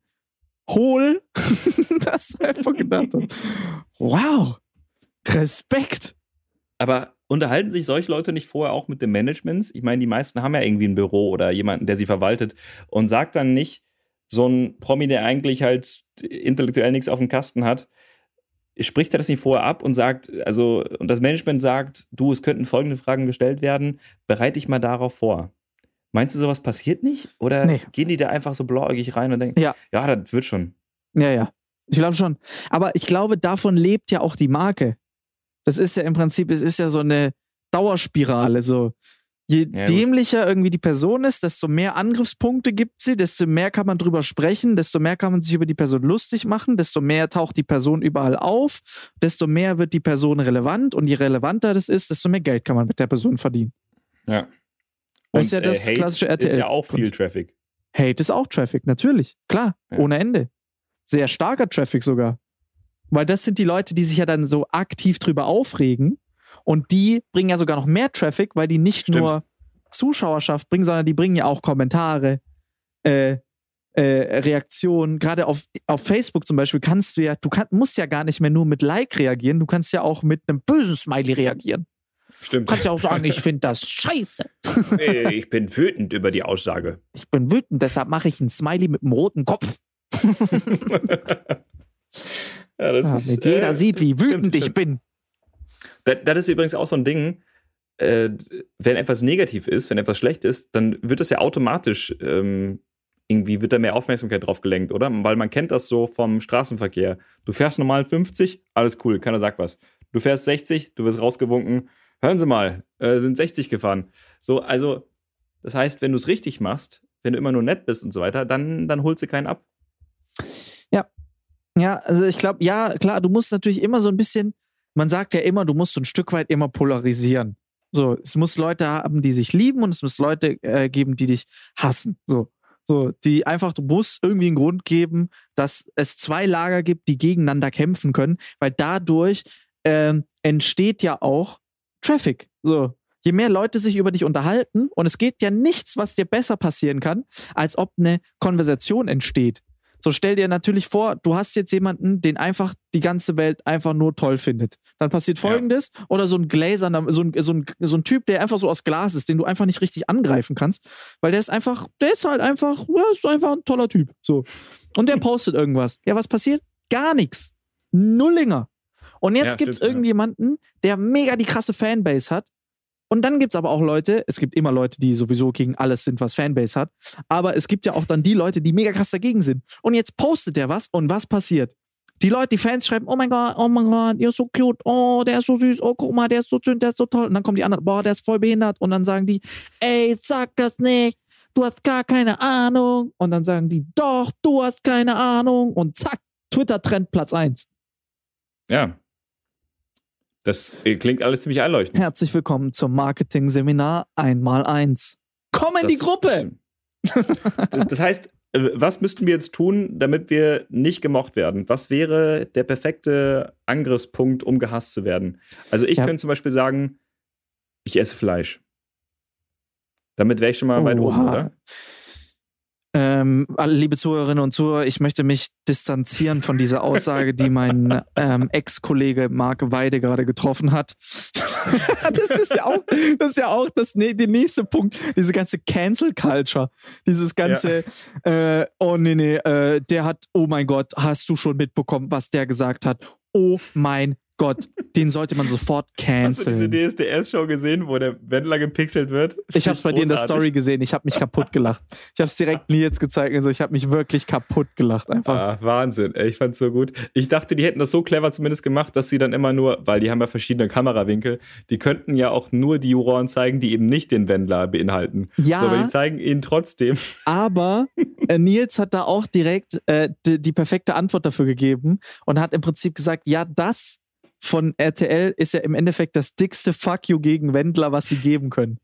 Speaker 2: hohl, (laughs) dass ich einfach gedacht habe, wow, Respekt.
Speaker 1: Aber unterhalten sich solche Leute nicht vorher auch mit dem Management? Ich meine, die meisten haben ja irgendwie ein Büro oder jemanden, der sie verwaltet und sagt dann nicht, so ein Promi, der eigentlich halt intellektuell nichts auf dem Kasten hat, spricht er das nicht vorher ab und sagt, also, und das Management sagt, du, es könnten folgende Fragen gestellt werden, bereite dich mal darauf vor. Meinst du, sowas passiert nicht? Oder
Speaker 2: Nee.
Speaker 1: gehen die da einfach so blauäugig rein und denken,
Speaker 2: Ja.
Speaker 1: ja, das wird schon.
Speaker 2: Ja, ja. Ich glaube schon. Aber ich glaube, davon lebt ja auch die Marke. Das ist ja im Prinzip, es ist ja so eine Dauerspirale. So. Je
Speaker 1: Ja,
Speaker 2: dämlicher irgendwie die Person ist, desto mehr Angriffspunkte gibt sie, desto mehr kann man drüber sprechen, desto mehr kann man sich über die Person lustig machen, desto mehr taucht die Person überall auf, desto mehr wird die Person relevant und je relevanter das ist, desto mehr Geld kann man mit der Person verdienen.
Speaker 1: Ja.
Speaker 2: Das ist ja das
Speaker 1: Hate
Speaker 2: klassische
Speaker 1: Ist ja
Speaker 2: RTL.
Speaker 1: auch viel Traffic.
Speaker 2: Hate ist auch Traffic, natürlich. Klar,
Speaker 1: Ja.
Speaker 2: ohne Ende. Sehr starker Traffic sogar. Weil das sind die Leute, die sich ja dann so aktiv drüber aufregen. Und die bringen ja sogar noch mehr Traffic, weil die nicht
Speaker 1: Stimmt.
Speaker 2: nur Zuschauerschaft bringen, sondern die bringen ja auch Kommentare, äh, äh, Reaktionen. Gerade auf, auf Facebook zum Beispiel kannst du ja, du kann, musst ja gar nicht mehr nur mit Like reagieren, du kannst ja auch mit einem bösen Smiley reagieren.
Speaker 1: Stimmt.
Speaker 2: Du kannst ja auch sagen, ich finde das scheiße.
Speaker 1: Äh, ich bin wütend über die Aussage.
Speaker 2: Ich bin wütend, deshalb mache ich ein Smiley mit einem roten Kopf. (laughs)
Speaker 1: Ja, das
Speaker 2: Ja,
Speaker 1: ist,
Speaker 2: jeder
Speaker 1: äh,
Speaker 2: sieht, wie wütend
Speaker 1: stimmt,
Speaker 2: ich
Speaker 1: stimmt.
Speaker 2: bin.
Speaker 1: Das, das ist übrigens auch so ein Ding, äh, wenn etwas negativ ist, wenn etwas schlecht ist, dann wird das ja automatisch ähm, irgendwie wird da mehr Aufmerksamkeit drauf gelenkt, oder? Weil man kennt das so vom Straßenverkehr. Du fährst normal 50, alles cool, keiner sagt was. Du fährst 60, du wirst rausgewunken, hören Sie mal, äh, sind 60 gefahren. So, also, das heißt, wenn du es richtig machst, wenn du immer nur nett bist und so weiter, dann, dann holst du keinen ab.
Speaker 2: Ja, also ich glaube, ja, klar, du musst natürlich immer so ein bisschen, man sagt ja immer, du musst so ein Stück weit immer polarisieren. So, es muss Leute haben, die sich lieben und es muss Leute äh, geben, die dich hassen. So, so, die einfach, du musst irgendwie einen Grund geben, dass es zwei Lager gibt, die gegeneinander kämpfen können, weil dadurch ähm, entsteht ja auch Traffic. So, je mehr Leute sich über dich unterhalten und es geht ja nichts, was dir besser passieren kann, als ob eine Konversation entsteht. So stell dir natürlich vor, du hast jetzt jemanden, den einfach die ganze Welt einfach nur toll findet. Dann passiert
Speaker 1: Ja.
Speaker 2: folgendes, oder so ein gläserner, so ein, so, ein, so ein Typ, der einfach so aus Glas ist, den du einfach nicht richtig angreifen kannst, weil der ist einfach, der ist halt einfach, ja, ist einfach ein toller Typ. So. Und der (laughs) postet irgendwas. Ja, was passiert? Gar nichts. Nullinger. Und jetzt
Speaker 1: Ja,
Speaker 2: gibt's
Speaker 1: stimmt, ja.
Speaker 2: irgendjemanden, der mega die krasse Fanbase hat. Und dann gibt's aber auch Leute, es gibt immer Leute, die sowieso gegen alles sind, was Fanbase hat. Aber es gibt ja auch dann die Leute, die mega krass dagegen sind. Und jetzt postet der was und was passiert? Die Leute, die Fans schreiben, oh mein Gott, oh mein Gott, ihr so cute, oh, der ist so süß, oh, guck mal, der ist so schön, der ist so toll. Und dann kommen die anderen, boah, der ist voll behindert. Und dann sagen die, ey, sag das nicht, du hast gar keine Ahnung. Und dann sagen die, doch, du hast keine Ahnung. Und zack, Twitter-Trend Platz 1.
Speaker 1: Ja. Das äh, klingt alles ziemlich einleuchtend.
Speaker 2: Herzlich willkommen zum Marketing-Seminar einmal eins. Komm in die
Speaker 1: Das
Speaker 2: Gruppe!
Speaker 1: stimmt. Das- heißt, äh, was müssten wir jetzt tun, damit wir nicht gemocht werden? Was wäre der perfekte Angriffspunkt, um gehasst zu werden? Also ich
Speaker 2: Ja.
Speaker 1: könnte zum Beispiel sagen, ich esse Fleisch. Damit wäre ich schon mal weit oben, oder?
Speaker 2: Ähm, liebe Zuhörerinnen und Zuhörer, ich möchte mich distanzieren von dieser Aussage, die mein ähm, Ex-Kollege Marc Weide gerade getroffen hat. (laughs) das ist ja auch, das ist ja auch das, ne, der nächste Punkt, diese ganze Cancel Culture, dieses ganze, äh, oh nee, nee, äh, der hat, oh mein Gott, hast du schon mitbekommen, was der gesagt hat? Oh mein Gott, den sollte man sofort (laughs)
Speaker 1: Hast du diese
Speaker 2: canceln.
Speaker 1: DSDS-Show gesehen, wo der Wendler gepixelt wird?
Speaker 2: Ich habe es bei dir in der. Story gesehen. Ich habe mich kaputt gelacht. Ich habe es direkt (laughs) Nils gezeigt. Also ich habe mich wirklich kaputt gelacht einfach.
Speaker 1: Ah, Wahnsinn, ey, ich fand's so gut. Ich dachte, die hätten das so clever zumindest gemacht, dass sie dann immer nur, weil die haben ja verschiedene Kamerawinkel, die könnten ja auch nur die Juroren zeigen, die eben nicht den Wendler beinhalten.
Speaker 2: Ja.
Speaker 1: So, aber die zeigen ihn trotzdem.
Speaker 2: Aber (laughs) äh, Nils hat da auch direkt äh, die, die perfekte Antwort dafür gegeben und hat im Prinzip gesagt, ja, das von RTL ist ja im Endeffekt das dickste Fuck you gegen Wendler, was sie geben können.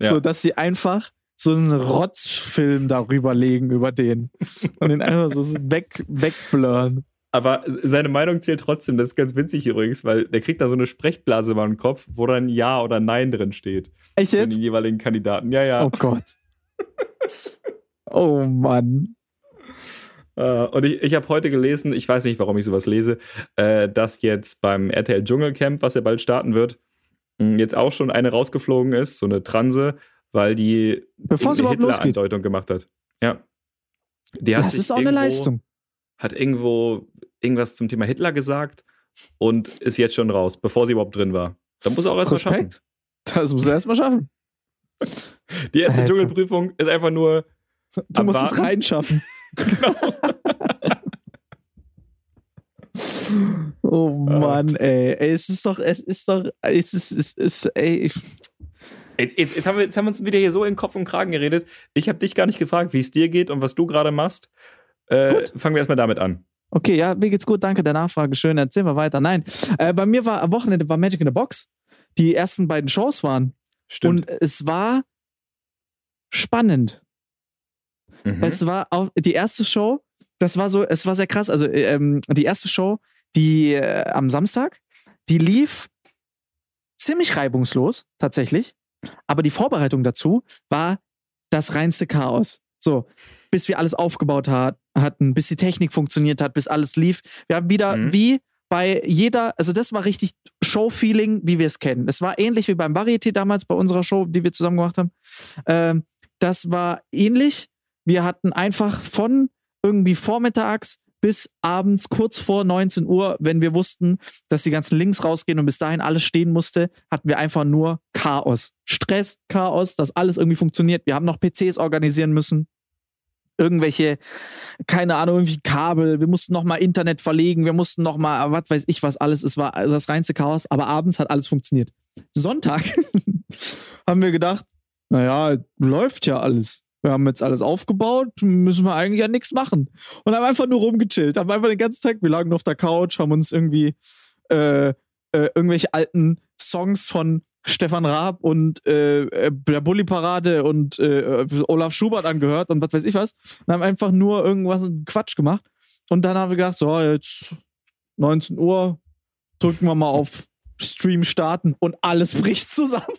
Speaker 1: Ja.
Speaker 2: So, dass sie einfach so einen Rotzfilm darüber legen, über den. Und den einfach so weg, wegblurren.
Speaker 1: Aber seine Meinung zählt trotzdem, das ist ganz witzig übrigens, weil der kriegt da so eine Sprechblase über den Kopf, wo dann Ja oder Nein drin steht.
Speaker 2: Echt
Speaker 1: Von
Speaker 2: jetzt?
Speaker 1: den jeweiligen Kandidaten. Ja, ja.
Speaker 2: Oh Gott. Oh Mann.
Speaker 1: Äh, und ich, ich habe heute gelesen, ich weiß nicht, warum ich sowas lese, äh, dass jetzt beim RTL Dschungelcamp, was ja bald starten wird, mh, jetzt auch schon eine rausgeflogen ist, so eine Transe, weil die
Speaker 2: es.
Speaker 1: Hitler-Andeutung gemacht hat. Ja. Die hat
Speaker 2: Das ist auch eine
Speaker 1: irgendwo-
Speaker 2: Leistung.
Speaker 1: Hat irgendwo irgendwas zum Thema Hitler gesagt und ist jetzt schon raus, bevor sie überhaupt drin war. Da muss er auch erstmal schaffen.
Speaker 2: Das muss er erstmal schaffen.
Speaker 1: Die erste
Speaker 2: Alter.
Speaker 1: Dschungelprüfung ist einfach nur.
Speaker 2: Du musst es
Speaker 1: Abwarten.
Speaker 2: reinschaffen.
Speaker 1: Genau. (laughs)
Speaker 2: Oh Mann, ey. ey. Es ist doch, es ist doch, es ist, es ist, ey.
Speaker 1: Jetzt, jetzt, jetzt, haben wir, jetzt haben wir uns wieder hier so in Kopf und Kragen geredet. Ich habe dich gar nicht gefragt, wie es dir geht und was du gerade machst. Äh, fangen wir erstmal damit an.
Speaker 2: Okay, ja, mir geht's gut, danke der Nachfrage. Schön, erzähl mal weiter. Nein, äh, bei mir war am Wochenende war Magic in the Box. Die ersten beiden Shows waren.
Speaker 1: Stimmt.
Speaker 2: Und es war spannend.
Speaker 1: Mhm.
Speaker 2: Es war auch die erste Show, das war so, es war sehr krass. Also ähm, die erste Show, die äh, am Samstag, die lief ziemlich reibungslos, tatsächlich. Aber die Vorbereitung dazu war das reinste Chaos. So, bis wir alles aufgebaut hat, hatten, bis die Technik funktioniert hat, bis alles lief. Wir haben wieder
Speaker 1: Mhm.
Speaker 2: wie bei jeder, also das war richtig Show-Feeling, wie wir es kennen. Es war ähnlich wie beim Varieté damals bei unserer Show, die wir zusammen gemacht haben. Ähm, das war ähnlich. Wir hatten einfach von irgendwie vormittags bis abends kurz vor 19 Uhr, wenn wir wussten, dass die ganzen Links rausgehen und bis dahin alles stehen musste, hatten wir einfach nur Chaos. Stress, Chaos, dass alles irgendwie funktioniert. Wir haben noch PCs organisieren müssen. Irgendwelche, keine Ahnung, irgendwie Kabel. Wir mussten noch mal Internet verlegen. Wir mussten noch mal, was weiß ich, was alles. Es war das reinste Chaos. Aber abends hat alles funktioniert. Sonntag (laughs) haben wir gedacht, naja, läuft ja alles. Wir haben jetzt alles aufgebaut, müssen wir eigentlich ja nichts machen. Und haben einfach nur rumgechillt. Haben einfach den ganzen Tag, wir lagen auf der Couch, haben uns irgendwie äh, äh, irgendwelche alten Songs von Stefan Raab und äh, äh, der Bulli-Parade und äh, Olaf Schubert angehört und was weiß ich was. Und haben einfach nur irgendwas Quatsch gemacht. Und dann haben wir gedacht, so, jetzt 19 Uhr, drücken wir mal auf Stream starten und alles (laughs) bricht zusammen.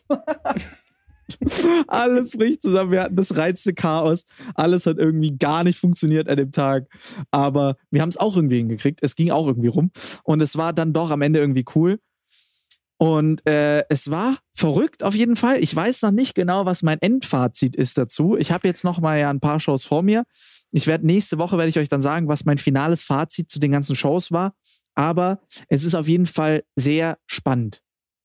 Speaker 2: (laughs) alles bricht zusammen. Wir hatten das reinste Chaos. Alles hat irgendwie gar nicht funktioniert an dem Tag. Aber wir haben es auch irgendwie hingekriegt. Es ging auch irgendwie rum. Und es war dann doch am Ende irgendwie cool. Und äh, es war verrückt auf jeden Fall. Ich weiß noch nicht genau, was mein Endfazit ist dazu. Ich habe jetzt noch mal ja ein paar Shows vor mir. Ich werde nächste Woche werde ich euch dann sagen, was mein finales Fazit zu den ganzen Shows war. Aber es ist auf jeden Fall sehr spannend.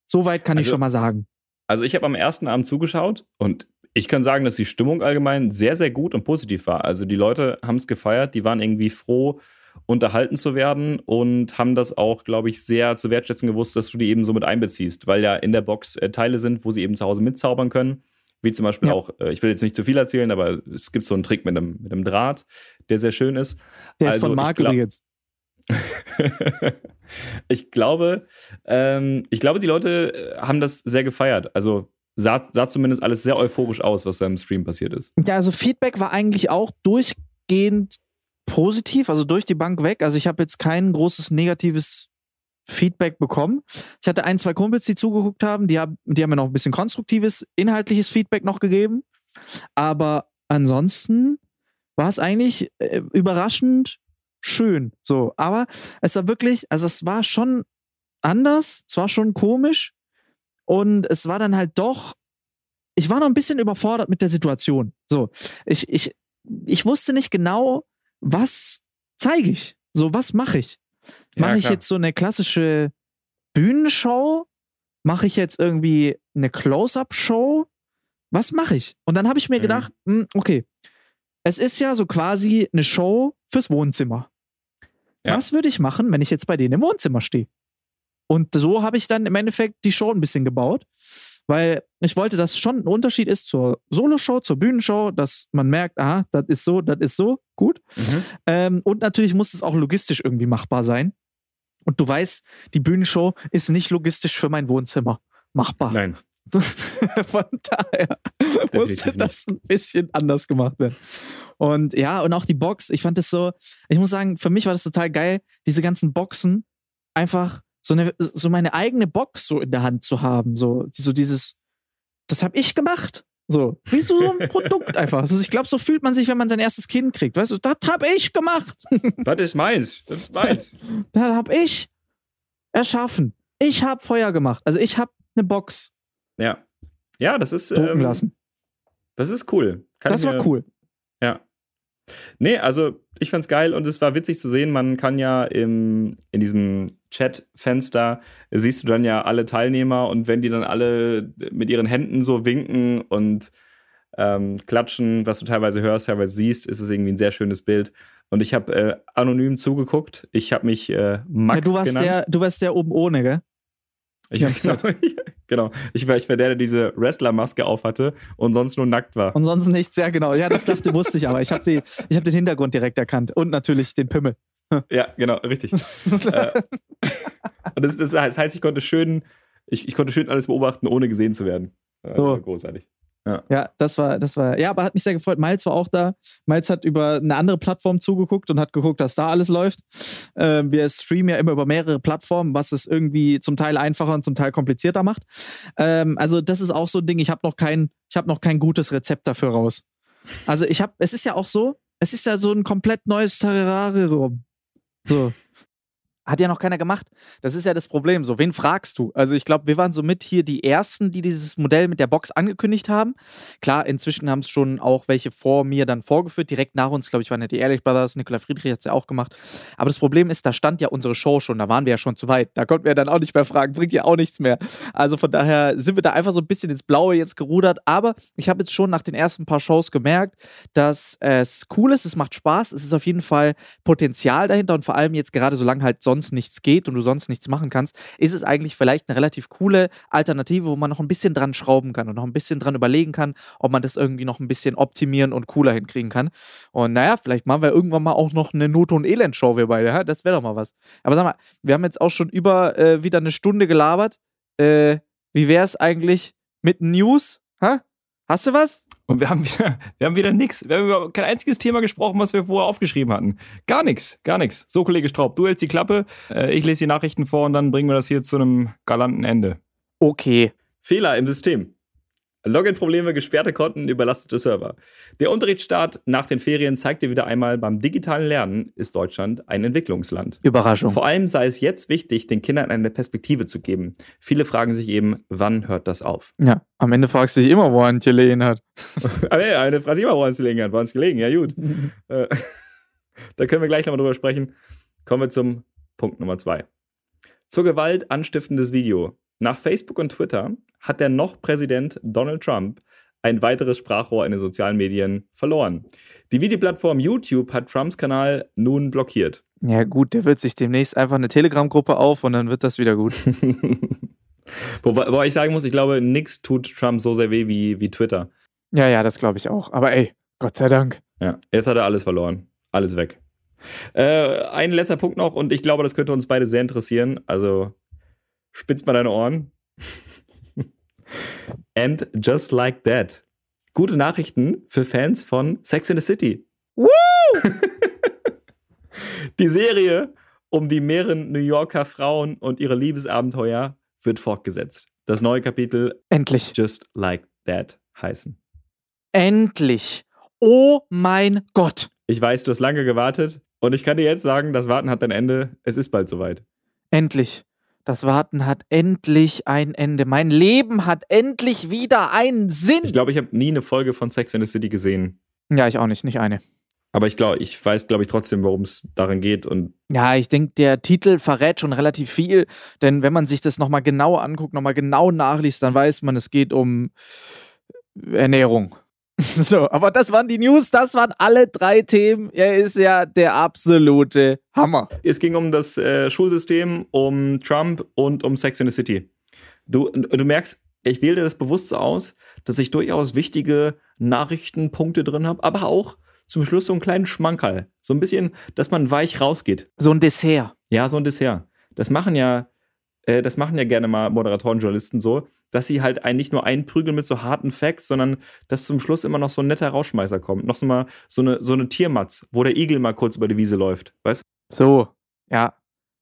Speaker 2: Soweit kann ich
Speaker 1: Also-
Speaker 2: schon mal sagen.
Speaker 1: Also ich habe am ersten Abend zugeschaut und ich kann sagen, dass die Stimmung allgemein sehr, sehr gut und positiv war. Also die Leute haben es gefeiert, die waren irgendwie froh, unterhalten zu werden und haben das auch, glaube ich, sehr zu wertschätzen gewusst, dass du die eben so mit einbeziehst, weil ja in der Box äh, Teile sind, wo sie eben zu Hause mitzaubern können. Wie zum Beispiel
Speaker 2: Ja.
Speaker 1: auch, äh, ich will jetzt nicht zu viel erzählen, aber es gibt so einen Trick mit einem, mit einem Draht, der sehr schön ist.
Speaker 2: Der ist
Speaker 1: Also,
Speaker 2: von
Speaker 1: ich
Speaker 2: Marc übrigens. (laughs)
Speaker 1: ich glaube, ähm, ich glaube, die Leute äh, haben das sehr gefeiert. Also sah, sah zumindest alles sehr euphorisch aus, was da im Stream passiert ist.
Speaker 2: Ja, also Feedback war eigentlich auch durchgehend positiv, also durch die Bank weg. Also ich habe jetzt kein großes negatives Feedback bekommen. Ich hatte ein, zwei Kumpels, die zugeguckt haben, die haben, die haben mir noch ein bisschen konstruktives, inhaltliches Feedback noch gegeben. Aber ansonsten war es eigentlich äh, überraschend schön. So, aber es war wirklich, also es war schon anders, es war schon komisch und es war dann halt doch, ich war noch ein bisschen überfordert mit der Situation. So, ich, ich, ich wusste nicht genau, was zeige ich. So, was mache ich? Mache
Speaker 1: Ja,
Speaker 2: ich jetzt so eine klassische Bühnenshow? Mache ich jetzt irgendwie eine Close-Up-Show? Was mache ich? Und dann habe ich mir
Speaker 1: Mhm.
Speaker 2: gedacht, hm, okay, es ist ja so quasi eine Show fürs Wohnzimmer.
Speaker 1: Ja.
Speaker 2: Was würde ich machen, wenn ich jetzt bei denen im Wohnzimmer stehe? Und so habe ich dann im Endeffekt die Show ein bisschen gebaut, weil ich wollte, dass schon ein Unterschied ist zur Soloshow, zur Bühnenshow, dass man merkt, aha, das ist so, das ist so, gut.
Speaker 1: Mhm.
Speaker 2: Ähm, und natürlich muss es auch logistisch irgendwie machbar sein. Und du weißt, die Bühnenshow ist nicht logistisch für mein Wohnzimmer machbar.
Speaker 1: Nein. (laughs)
Speaker 2: Von daher musste
Speaker 1: nicht.
Speaker 2: das ein bisschen anders gemacht werden. Und ja, und auch die Box, ich fand das so, ich muss sagen, für mich war das total geil, diese ganzen Boxen einfach so, eine, so meine eigene Box so in der Hand zu haben. So, so dieses, das habe ich gemacht. So, wie so ein (laughs) Produkt einfach. Also ich glaube, so fühlt man sich, wenn man sein erstes Kind kriegt. Weißt du, das habe ich gemacht. (laughs)
Speaker 1: Das ist meins. Das ist meins.
Speaker 2: Das habe ich erschaffen. Ich habe Feuer gemacht. Also ich habe eine Box
Speaker 1: ja. Ja, das ist.
Speaker 2: drucken
Speaker 1: ähm,
Speaker 2: lassen.
Speaker 1: Das ist cool. Kann
Speaker 2: Das
Speaker 1: ich
Speaker 2: war
Speaker 1: mir-
Speaker 2: cool.
Speaker 1: Ja. Nee, also ich fand's geil und es war witzig zu sehen. Man kann ja im, in diesem Chat-Fenster siehst du dann ja alle Teilnehmer und wenn die dann alle mit ihren Händen so winken und ähm, klatschen, was du teilweise hörst, teilweise siehst, ist es irgendwie ein sehr schönes Bild. Und ich habe äh, anonym zugeguckt. Ich habe mich äh, Mack
Speaker 2: Ja, du warst
Speaker 1: genannt.
Speaker 2: der, du warst der oben ohne, gell?
Speaker 1: Ich,
Speaker 2: Die ganze
Speaker 1: genau. Ich war, ich war der, der diese Wrestler-Maske aufhatte und sonst nur nackt war.
Speaker 2: Und sonst nichts, ja genau. Ja, das dachte, wusste ich, aber ich habe hab den Hintergrund direkt erkannt. Und natürlich den Pimmel. (laughs)
Speaker 1: Ja, genau, richtig. (laughs) äh, und das, das heißt, ich konnte schön, ich, ich konnte schön alles beobachten, ohne gesehen zu werden.
Speaker 2: So.
Speaker 1: Das war großartig.
Speaker 2: Ja, das war, das war, ja, aber hat mich sehr gefreut. Miles war auch da. Miles hat über eine andere Plattform zugeguckt und hat geguckt, dass da alles läuft. Ähm, wir streamen ja immer über mehrere Plattformen, was es irgendwie zum Teil einfacher und zum Teil komplizierter macht. Ähm, also das ist auch so ein Ding. Ich habe noch kein, ich habe noch kein gutes Rezept dafür raus. Also ich habe, es ist ja auch so, es ist ja so ein komplett neues Terrarium. So. Hat ja noch keiner gemacht. Das ist ja das Problem. So, wen fragst du? Also, ich glaube, wir waren so mit hier die Ersten, die dieses Modell mit der Box angekündigt haben. Klar, inzwischen haben es schon auch welche vor mir dann vorgeführt. Direkt nach uns, glaube ich, waren ja die Ehrlich Brothers. Nikola Friedrich hat es ja auch gemacht. Aber das Problem ist, da stand ja unsere Show schon. Da waren wir ja schon zu weit. Da konnten wir dann auch nicht mehr fragen. Bringt ja auch nichts mehr. Also, von daher sind wir da einfach so ein bisschen ins Blaue jetzt gerudert. Aber ich habe jetzt schon nach den ersten paar Shows gemerkt, dass es cool ist. Es macht Spaß. Es ist auf jeden Fall Potenzial dahinter. Und vor allem jetzt gerade, solange halt sonst nichts geht und du sonst nichts machen kannst, ist es eigentlich vielleicht eine relativ coole Alternative, wo man noch ein bisschen dran schrauben kann und noch ein bisschen dran überlegen kann, ob man das irgendwie noch ein bisschen optimieren und cooler hinkriegen kann. Und naja, vielleicht machen wir irgendwann mal auch noch eine Not- und Elend-Show, wir beide. Ja? Das wäre doch mal was. Aber sag mal, wir haben jetzt auch schon über äh, wieder eine Stunde gelabert. Äh, wie wäre es eigentlich mit News? Hä? Hast du was?
Speaker 1: Und wir haben wieder, (laughs) wir haben wieder nichts. Wir haben über kein einziges Thema gesprochen, was wir vorher aufgeschrieben hatten. Gar nichts, gar nichts. So, Kollege Straub, du hältst die Klappe, äh, ich lese die Nachrichten vor und dann bringen wir das hier zu einem galanten Ende.
Speaker 2: Okay.
Speaker 1: Fehler im System. Login-Probleme, gesperrte Konten, überlastete Server. Der Unterrichtsstart nach den Ferien zeigte wieder einmal, beim digitalen Lernen ist Deutschland ein Entwicklungsland.
Speaker 2: Überraschung.
Speaker 1: Vor allem sei es jetzt wichtig, den Kindern eine Perspektive zu geben. Viele fragen sich eben, wann hört das auf?
Speaker 2: Ja, am Ende fragst du dich immer, wo er gelegen hat.
Speaker 1: Aber ja, eine Frage immer, woran es gelegen hat. Woran es gelegen? Ja, gut. (laughs) Äh, (laughs) da können wir gleich nochmal drüber sprechen. Kommen wir zum Punkt Nummer zwei. Zur Gewalt anstiftendes Video. Nach Facebook und Twitter hat der noch Präsident Donald Trump ein weiteres Sprachrohr in den sozialen Medien verloren. Die Videoplattform YouTube hat Trumps Kanal nun blockiert.
Speaker 2: Ja, gut, der wird sich demnächst einfach eine Telegram-Gruppe auf und dann wird das wieder gut. (laughs)
Speaker 1: wobei, wobei ich sagen muss, ich glaube, nichts tut Trump so sehr weh wie, wie Twitter.
Speaker 2: ja, ja, das glaube ich auch. Aber ey, Gott sei Dank.
Speaker 1: Ja, jetzt hat er alles verloren. Alles weg. Äh, ein letzter Punkt noch und ich glaube, das könnte uns beide sehr interessieren. Also spitz mal deine Ohren. And just like that. Gute Nachrichten für Fans von Sex in the City.
Speaker 2: Woo! (laughs)
Speaker 1: die Serie um die mehreren New Yorker Frauen und ihre Liebesabenteuer wird fortgesetzt. Das neue Kapitel
Speaker 2: Endlich.
Speaker 1: Just Like That heißen.
Speaker 2: Endlich. Oh mein Gott.
Speaker 1: Ich weiß, du hast lange gewartet und ich kann dir jetzt sagen, das Warten hat ein Ende. Es ist bald soweit.
Speaker 2: Endlich. Das Warten hat endlich ein Ende. Mein Leben hat endlich wieder einen Sinn.
Speaker 1: Ich glaube, ich habe nie eine Folge von Sex in the City gesehen.
Speaker 2: Ja, ich auch nicht, nicht eine.
Speaker 1: Aber ich glaube, ich weiß, glaube ich, trotzdem, worum es darin geht. Und
Speaker 2: Ja, ich denke, der Titel verrät schon relativ viel, denn wenn man sich das nochmal genau anguckt, nochmal genau nachliest, dann weiß man, es geht um Ernährung. (laughs) So, aber das waren die News, das waren alle drei Themen. Er ist ja der absolute Hammer.
Speaker 1: es ging um das äh, Schulsystem, um Trump und um Sex in the City. Du, du merkst, ich wähle das bewusst so aus, dass ich durchaus wichtige Nachrichtenpunkte drin habe, aber auch zum Schluss so einen kleinen Schmankerl. So ein bisschen, dass man weich rausgeht.
Speaker 2: So ein Dessert.
Speaker 1: Ja, so ein Dessert. Das machen ja, äh, das machen ja gerne mal Moderatoren, Journalisten so, dass sie halt einen nicht nur einprügeln mit so harten Facts, sondern dass zum Schluss immer noch so ein netter Rauschmeißer kommt. Noch so mal so eine, so eine Tiermatz, wo der Igel mal kurz über die Wiese läuft. Weißt
Speaker 2: So, ja.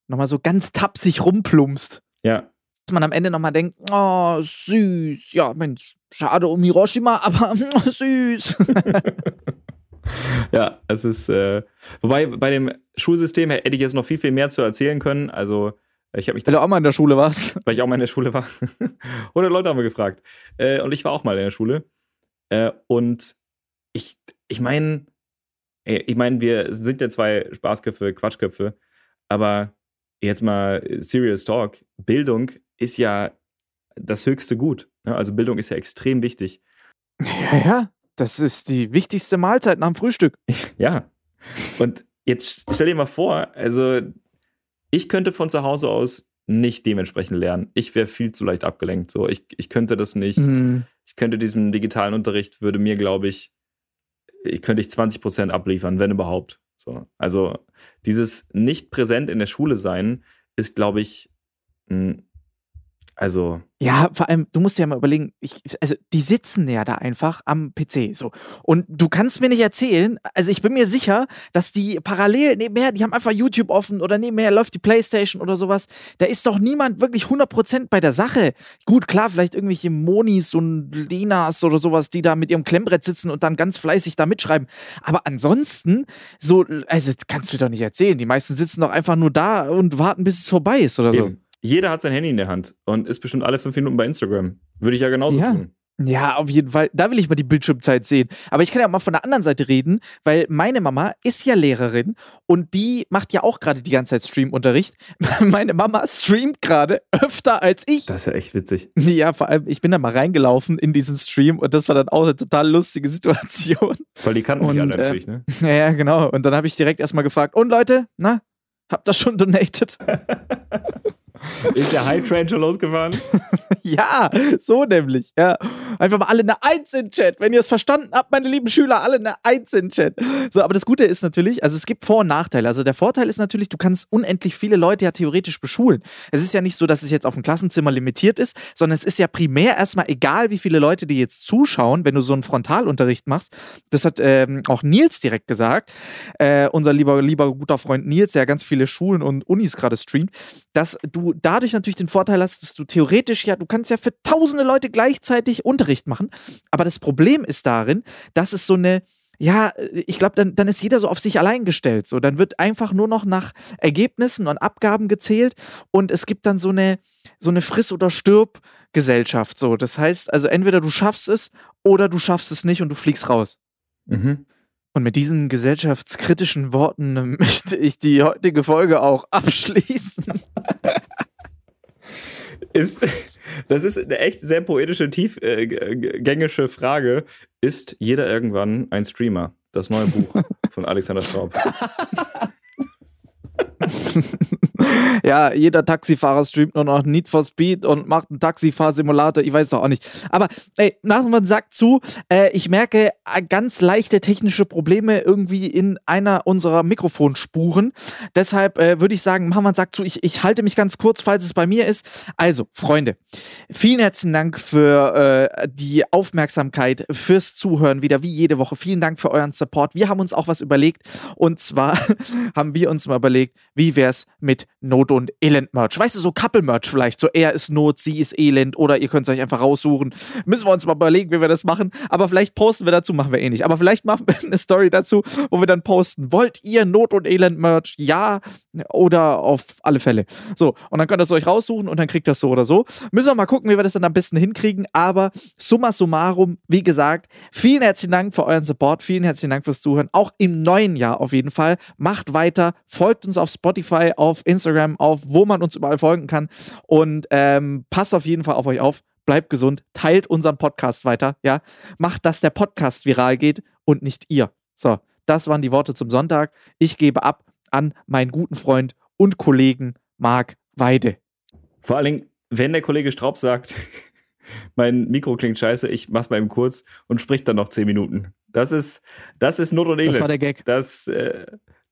Speaker 2: Nochmal so ganz tapsig rumplumpst.
Speaker 1: Ja.
Speaker 2: Dass man am Ende nochmal denkt, oh, süß. Ja, Mensch, schade um Hiroshima, (laughs) aber süß.
Speaker 1: ja, es ist. Äh, wobei bei dem Schulsystem hätte ich jetzt noch viel, viel mehr zu erzählen können. Also, ich mich
Speaker 2: Weil du auch mal in der Schule warst. (laughs)
Speaker 1: weil ich auch mal in der Schule war. (laughs) 100 Leute haben wir gefragt. Äh, und ich war auch mal in der Schule. Äh, und ich, ich meine, ich meine, wir sind ja zwei Spaßköpfe, Quatschköpfe, aber jetzt mal Serious Talk. Bildung ist ja das höchste Gut. Ne? Also Bildung ist ja extrem wichtig.
Speaker 2: Ja, ja, das ist die wichtigste Mahlzeit nach dem Frühstück. (laughs)
Speaker 1: Ja. Und jetzt stell dir mal vor, also ich könnte von zu Hause aus nicht dementsprechend lernen. Ich wäre viel zu leicht abgelenkt. So, ich, ich könnte das nicht. Mhm. Ich könnte diesen digitalen Unterricht, würde mir, glaube ich, ich könnte ich 20 Prozent abliefern, wenn überhaupt. So, also dieses nicht präsent in der Schule sein ist, glaube ich, ein also.
Speaker 2: Ja, vor allem, du musst dir ja mal überlegen, ich, also die sitzen ja da einfach am PC so. Und du kannst mir nicht erzählen, also ich bin mir sicher, dass die parallel nebenher, die haben einfach YouTube offen oder nebenher läuft die Playstation oder sowas. Da ist doch niemand wirklich 100% bei der Sache. Gut, klar, vielleicht irgendwelche Monis und Linas oder sowas, die da mit ihrem Klemmbrett sitzen und dann ganz fleißig da mitschreiben. Aber ansonsten, so, also kannst du mir doch nicht erzählen. Die meisten sitzen doch einfach nur da und warten, bis es vorbei ist oder so.
Speaker 1: Jeder hat sein Handy in der Hand und ist bestimmt alle fünf Minuten bei Instagram. Würde ich ja genauso
Speaker 2: ja.
Speaker 1: tun.
Speaker 2: Ja, auf jeden Fall. Da will ich mal die Bildschirmzeit sehen. Aber ich kann ja auch mal von der anderen Seite reden, weil meine Mama ist ja Lehrerin und die macht ja auch gerade die ganze Zeit Streamunterricht. (laughs) meine Mama streamt gerade öfter als ich.
Speaker 1: Das ist ja echt witzig. (laughs)
Speaker 2: Ja, vor allem, ich bin da mal reingelaufen in diesen Stream und das war dann auch eine total lustige Situation.
Speaker 1: Weil die kannten mich alle äh, natürlich, ne? (laughs)
Speaker 2: Ja, genau. Und dann habe ich direkt erstmal gefragt: Und Leute, na, habt ihr schon donated?
Speaker 1: Ist der High Train schon losgefahren? (laughs)
Speaker 2: ja, so nämlich. Ja. Einfach mal alle eine Eins in Chat. Wenn ihr es verstanden habt, meine lieben Schüler, alle eine Eins in Chat. So, aber das Gute ist natürlich, also es gibt Vor- und Nachteile. Also der Vorteil ist natürlich, du kannst unendlich viele Leute ja theoretisch beschulen. Es ist ja nicht so, dass es jetzt auf ein Klassenzimmer limitiert ist, sondern es ist ja primär erstmal egal, wie viele Leute dir jetzt zuschauen, wenn du so einen Frontalunterricht machst. Das hat ähm, auch Nils direkt gesagt, äh, unser lieber, lieber guter Freund Nils, der ganz viele Schulen und Unis gerade streamt, dass du dadurch natürlich den Vorteil hast, dass du theoretisch ja, du kannst ja für tausende Leute gleichzeitig Unterricht machen. Aber das Problem ist darin, dass es so eine, ja, ich glaube, dann, dann ist jeder so auf sich allein gestellt. So, dann wird einfach nur noch nach Ergebnissen und Abgaben gezählt und es gibt dann so eine, so eine Friss- oder Stirb-Gesellschaft. So, das heißt, also entweder du schaffst es oder du schaffst es nicht und du fliegst raus. Mhm. Und mit diesen gesellschaftskritischen Worten (laughs) möchte ich die heutige Folge auch abschließen. (laughs)
Speaker 1: ist, das ist eine echt sehr poetische, tiefgängige äh, Frage. Ist jeder irgendwann ein Streamer? Das neue Buch von Alexander Straub. (laughs) (laughs)
Speaker 2: ja, jeder Taxifahrer streamt nur noch Need for Speed und macht einen Taxifahrsimulator, ich weiß doch auch nicht. Aber ey, Nachmann sagt zu, äh, ich merke äh, ganz leichte technische Probleme irgendwie in einer unserer Mikrofonspuren. Deshalb äh, würde ich sagen, Nachmann sagt zu, ich, ich halte mich ganz kurz, falls es bei mir ist. Also, Freunde, vielen herzlichen Dank für äh, die Aufmerksamkeit, fürs Zuhören wieder wie jede Woche. Vielen Dank für euren Support. Wir haben uns auch was überlegt und zwar (laughs) haben wir uns mal überlegt, wie wär's mit Not- und Elend-Merch? Weißt du, so Couple-Merch vielleicht. So er ist Not, sie ist Elend oder ihr könnt es euch einfach raussuchen. Müssen wir uns mal überlegen, wie wir das machen. Aber vielleicht posten wir dazu, machen wir eh nicht. Aber vielleicht machen wir (laughs) eine Story dazu, wo wir dann posten. Wollt ihr Not- und Elend-Merch? Ja oder auf alle Fälle. So, und dann könnt ihr es euch raussuchen und dann kriegt das so oder so. Müssen wir mal gucken, wie wir das dann am besten hinkriegen. Aber summa summarum, wie gesagt, vielen herzlichen Dank für euren Support. Vielen herzlichen Dank fürs Zuhören. Auch im neuen Jahr auf jeden Fall. Macht weiter, folgt uns auf Spotify. Spotify, auf Instagram, auf wo man uns überall folgen kann. Und ähm, passt auf jeden Fall auf euch auf. Bleibt gesund, teilt unseren Podcast weiter, ja. Macht, dass der Podcast viral geht und nicht ihr. So, das waren die Worte zum Sonntag. Ich gebe ab an meinen guten Freund und Kollegen Marc Weide.
Speaker 1: Vor allen Dingen, wenn der Kollege Straub sagt, (laughs) mein Mikro klingt scheiße, ich mach's mal eben kurz und spricht dann noch zehn Minuten. Das ist, das ist Not und Elend.
Speaker 2: Das war der Gag.
Speaker 1: Das, äh,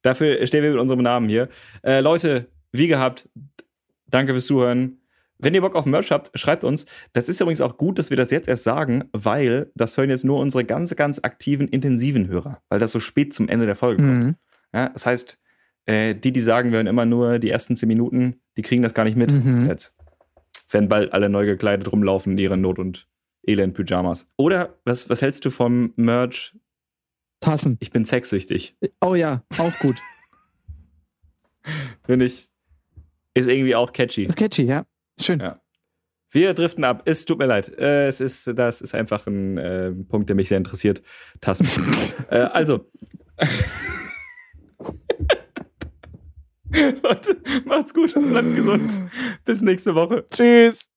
Speaker 1: Dafür stehen wir mit unserem Namen hier. Äh, Leute, wie gehabt, danke fürs Zuhören. Wenn ihr Bock auf Merch habt, schreibt uns. Das ist übrigens auch gut, dass wir das jetzt erst sagen, weil das hören jetzt nur unsere ganz, ganz aktiven, intensiven Hörer, weil das so spät zum Ende der Folge kommt. Mhm. Ja, das heißt, äh, die, die sagen, wir hören immer nur die ersten zehn Minuten, die kriegen das gar nicht mit mhm. jetzt. Wenn bald alle neu gekleidet rumlaufen in ihren Not- und Elend-Pyjamas. Oder was, was hältst du vom Merch
Speaker 2: Tassen.
Speaker 1: Ich bin sexsüchtig.
Speaker 2: Oh ja, auch gut.
Speaker 1: Finde ich. Ist irgendwie auch catchy.
Speaker 2: Ist catchy, ja. Schön. Ja.
Speaker 1: Wir driften ab. Es tut mir leid. Äh, es ist, das ist einfach ein äh, Punkt, der mich sehr interessiert. Tasten. (laughs) äh, also. (laughs) Leute, macht's gut, bleibt gesund. Bis nächste Woche.
Speaker 2: Tschüss.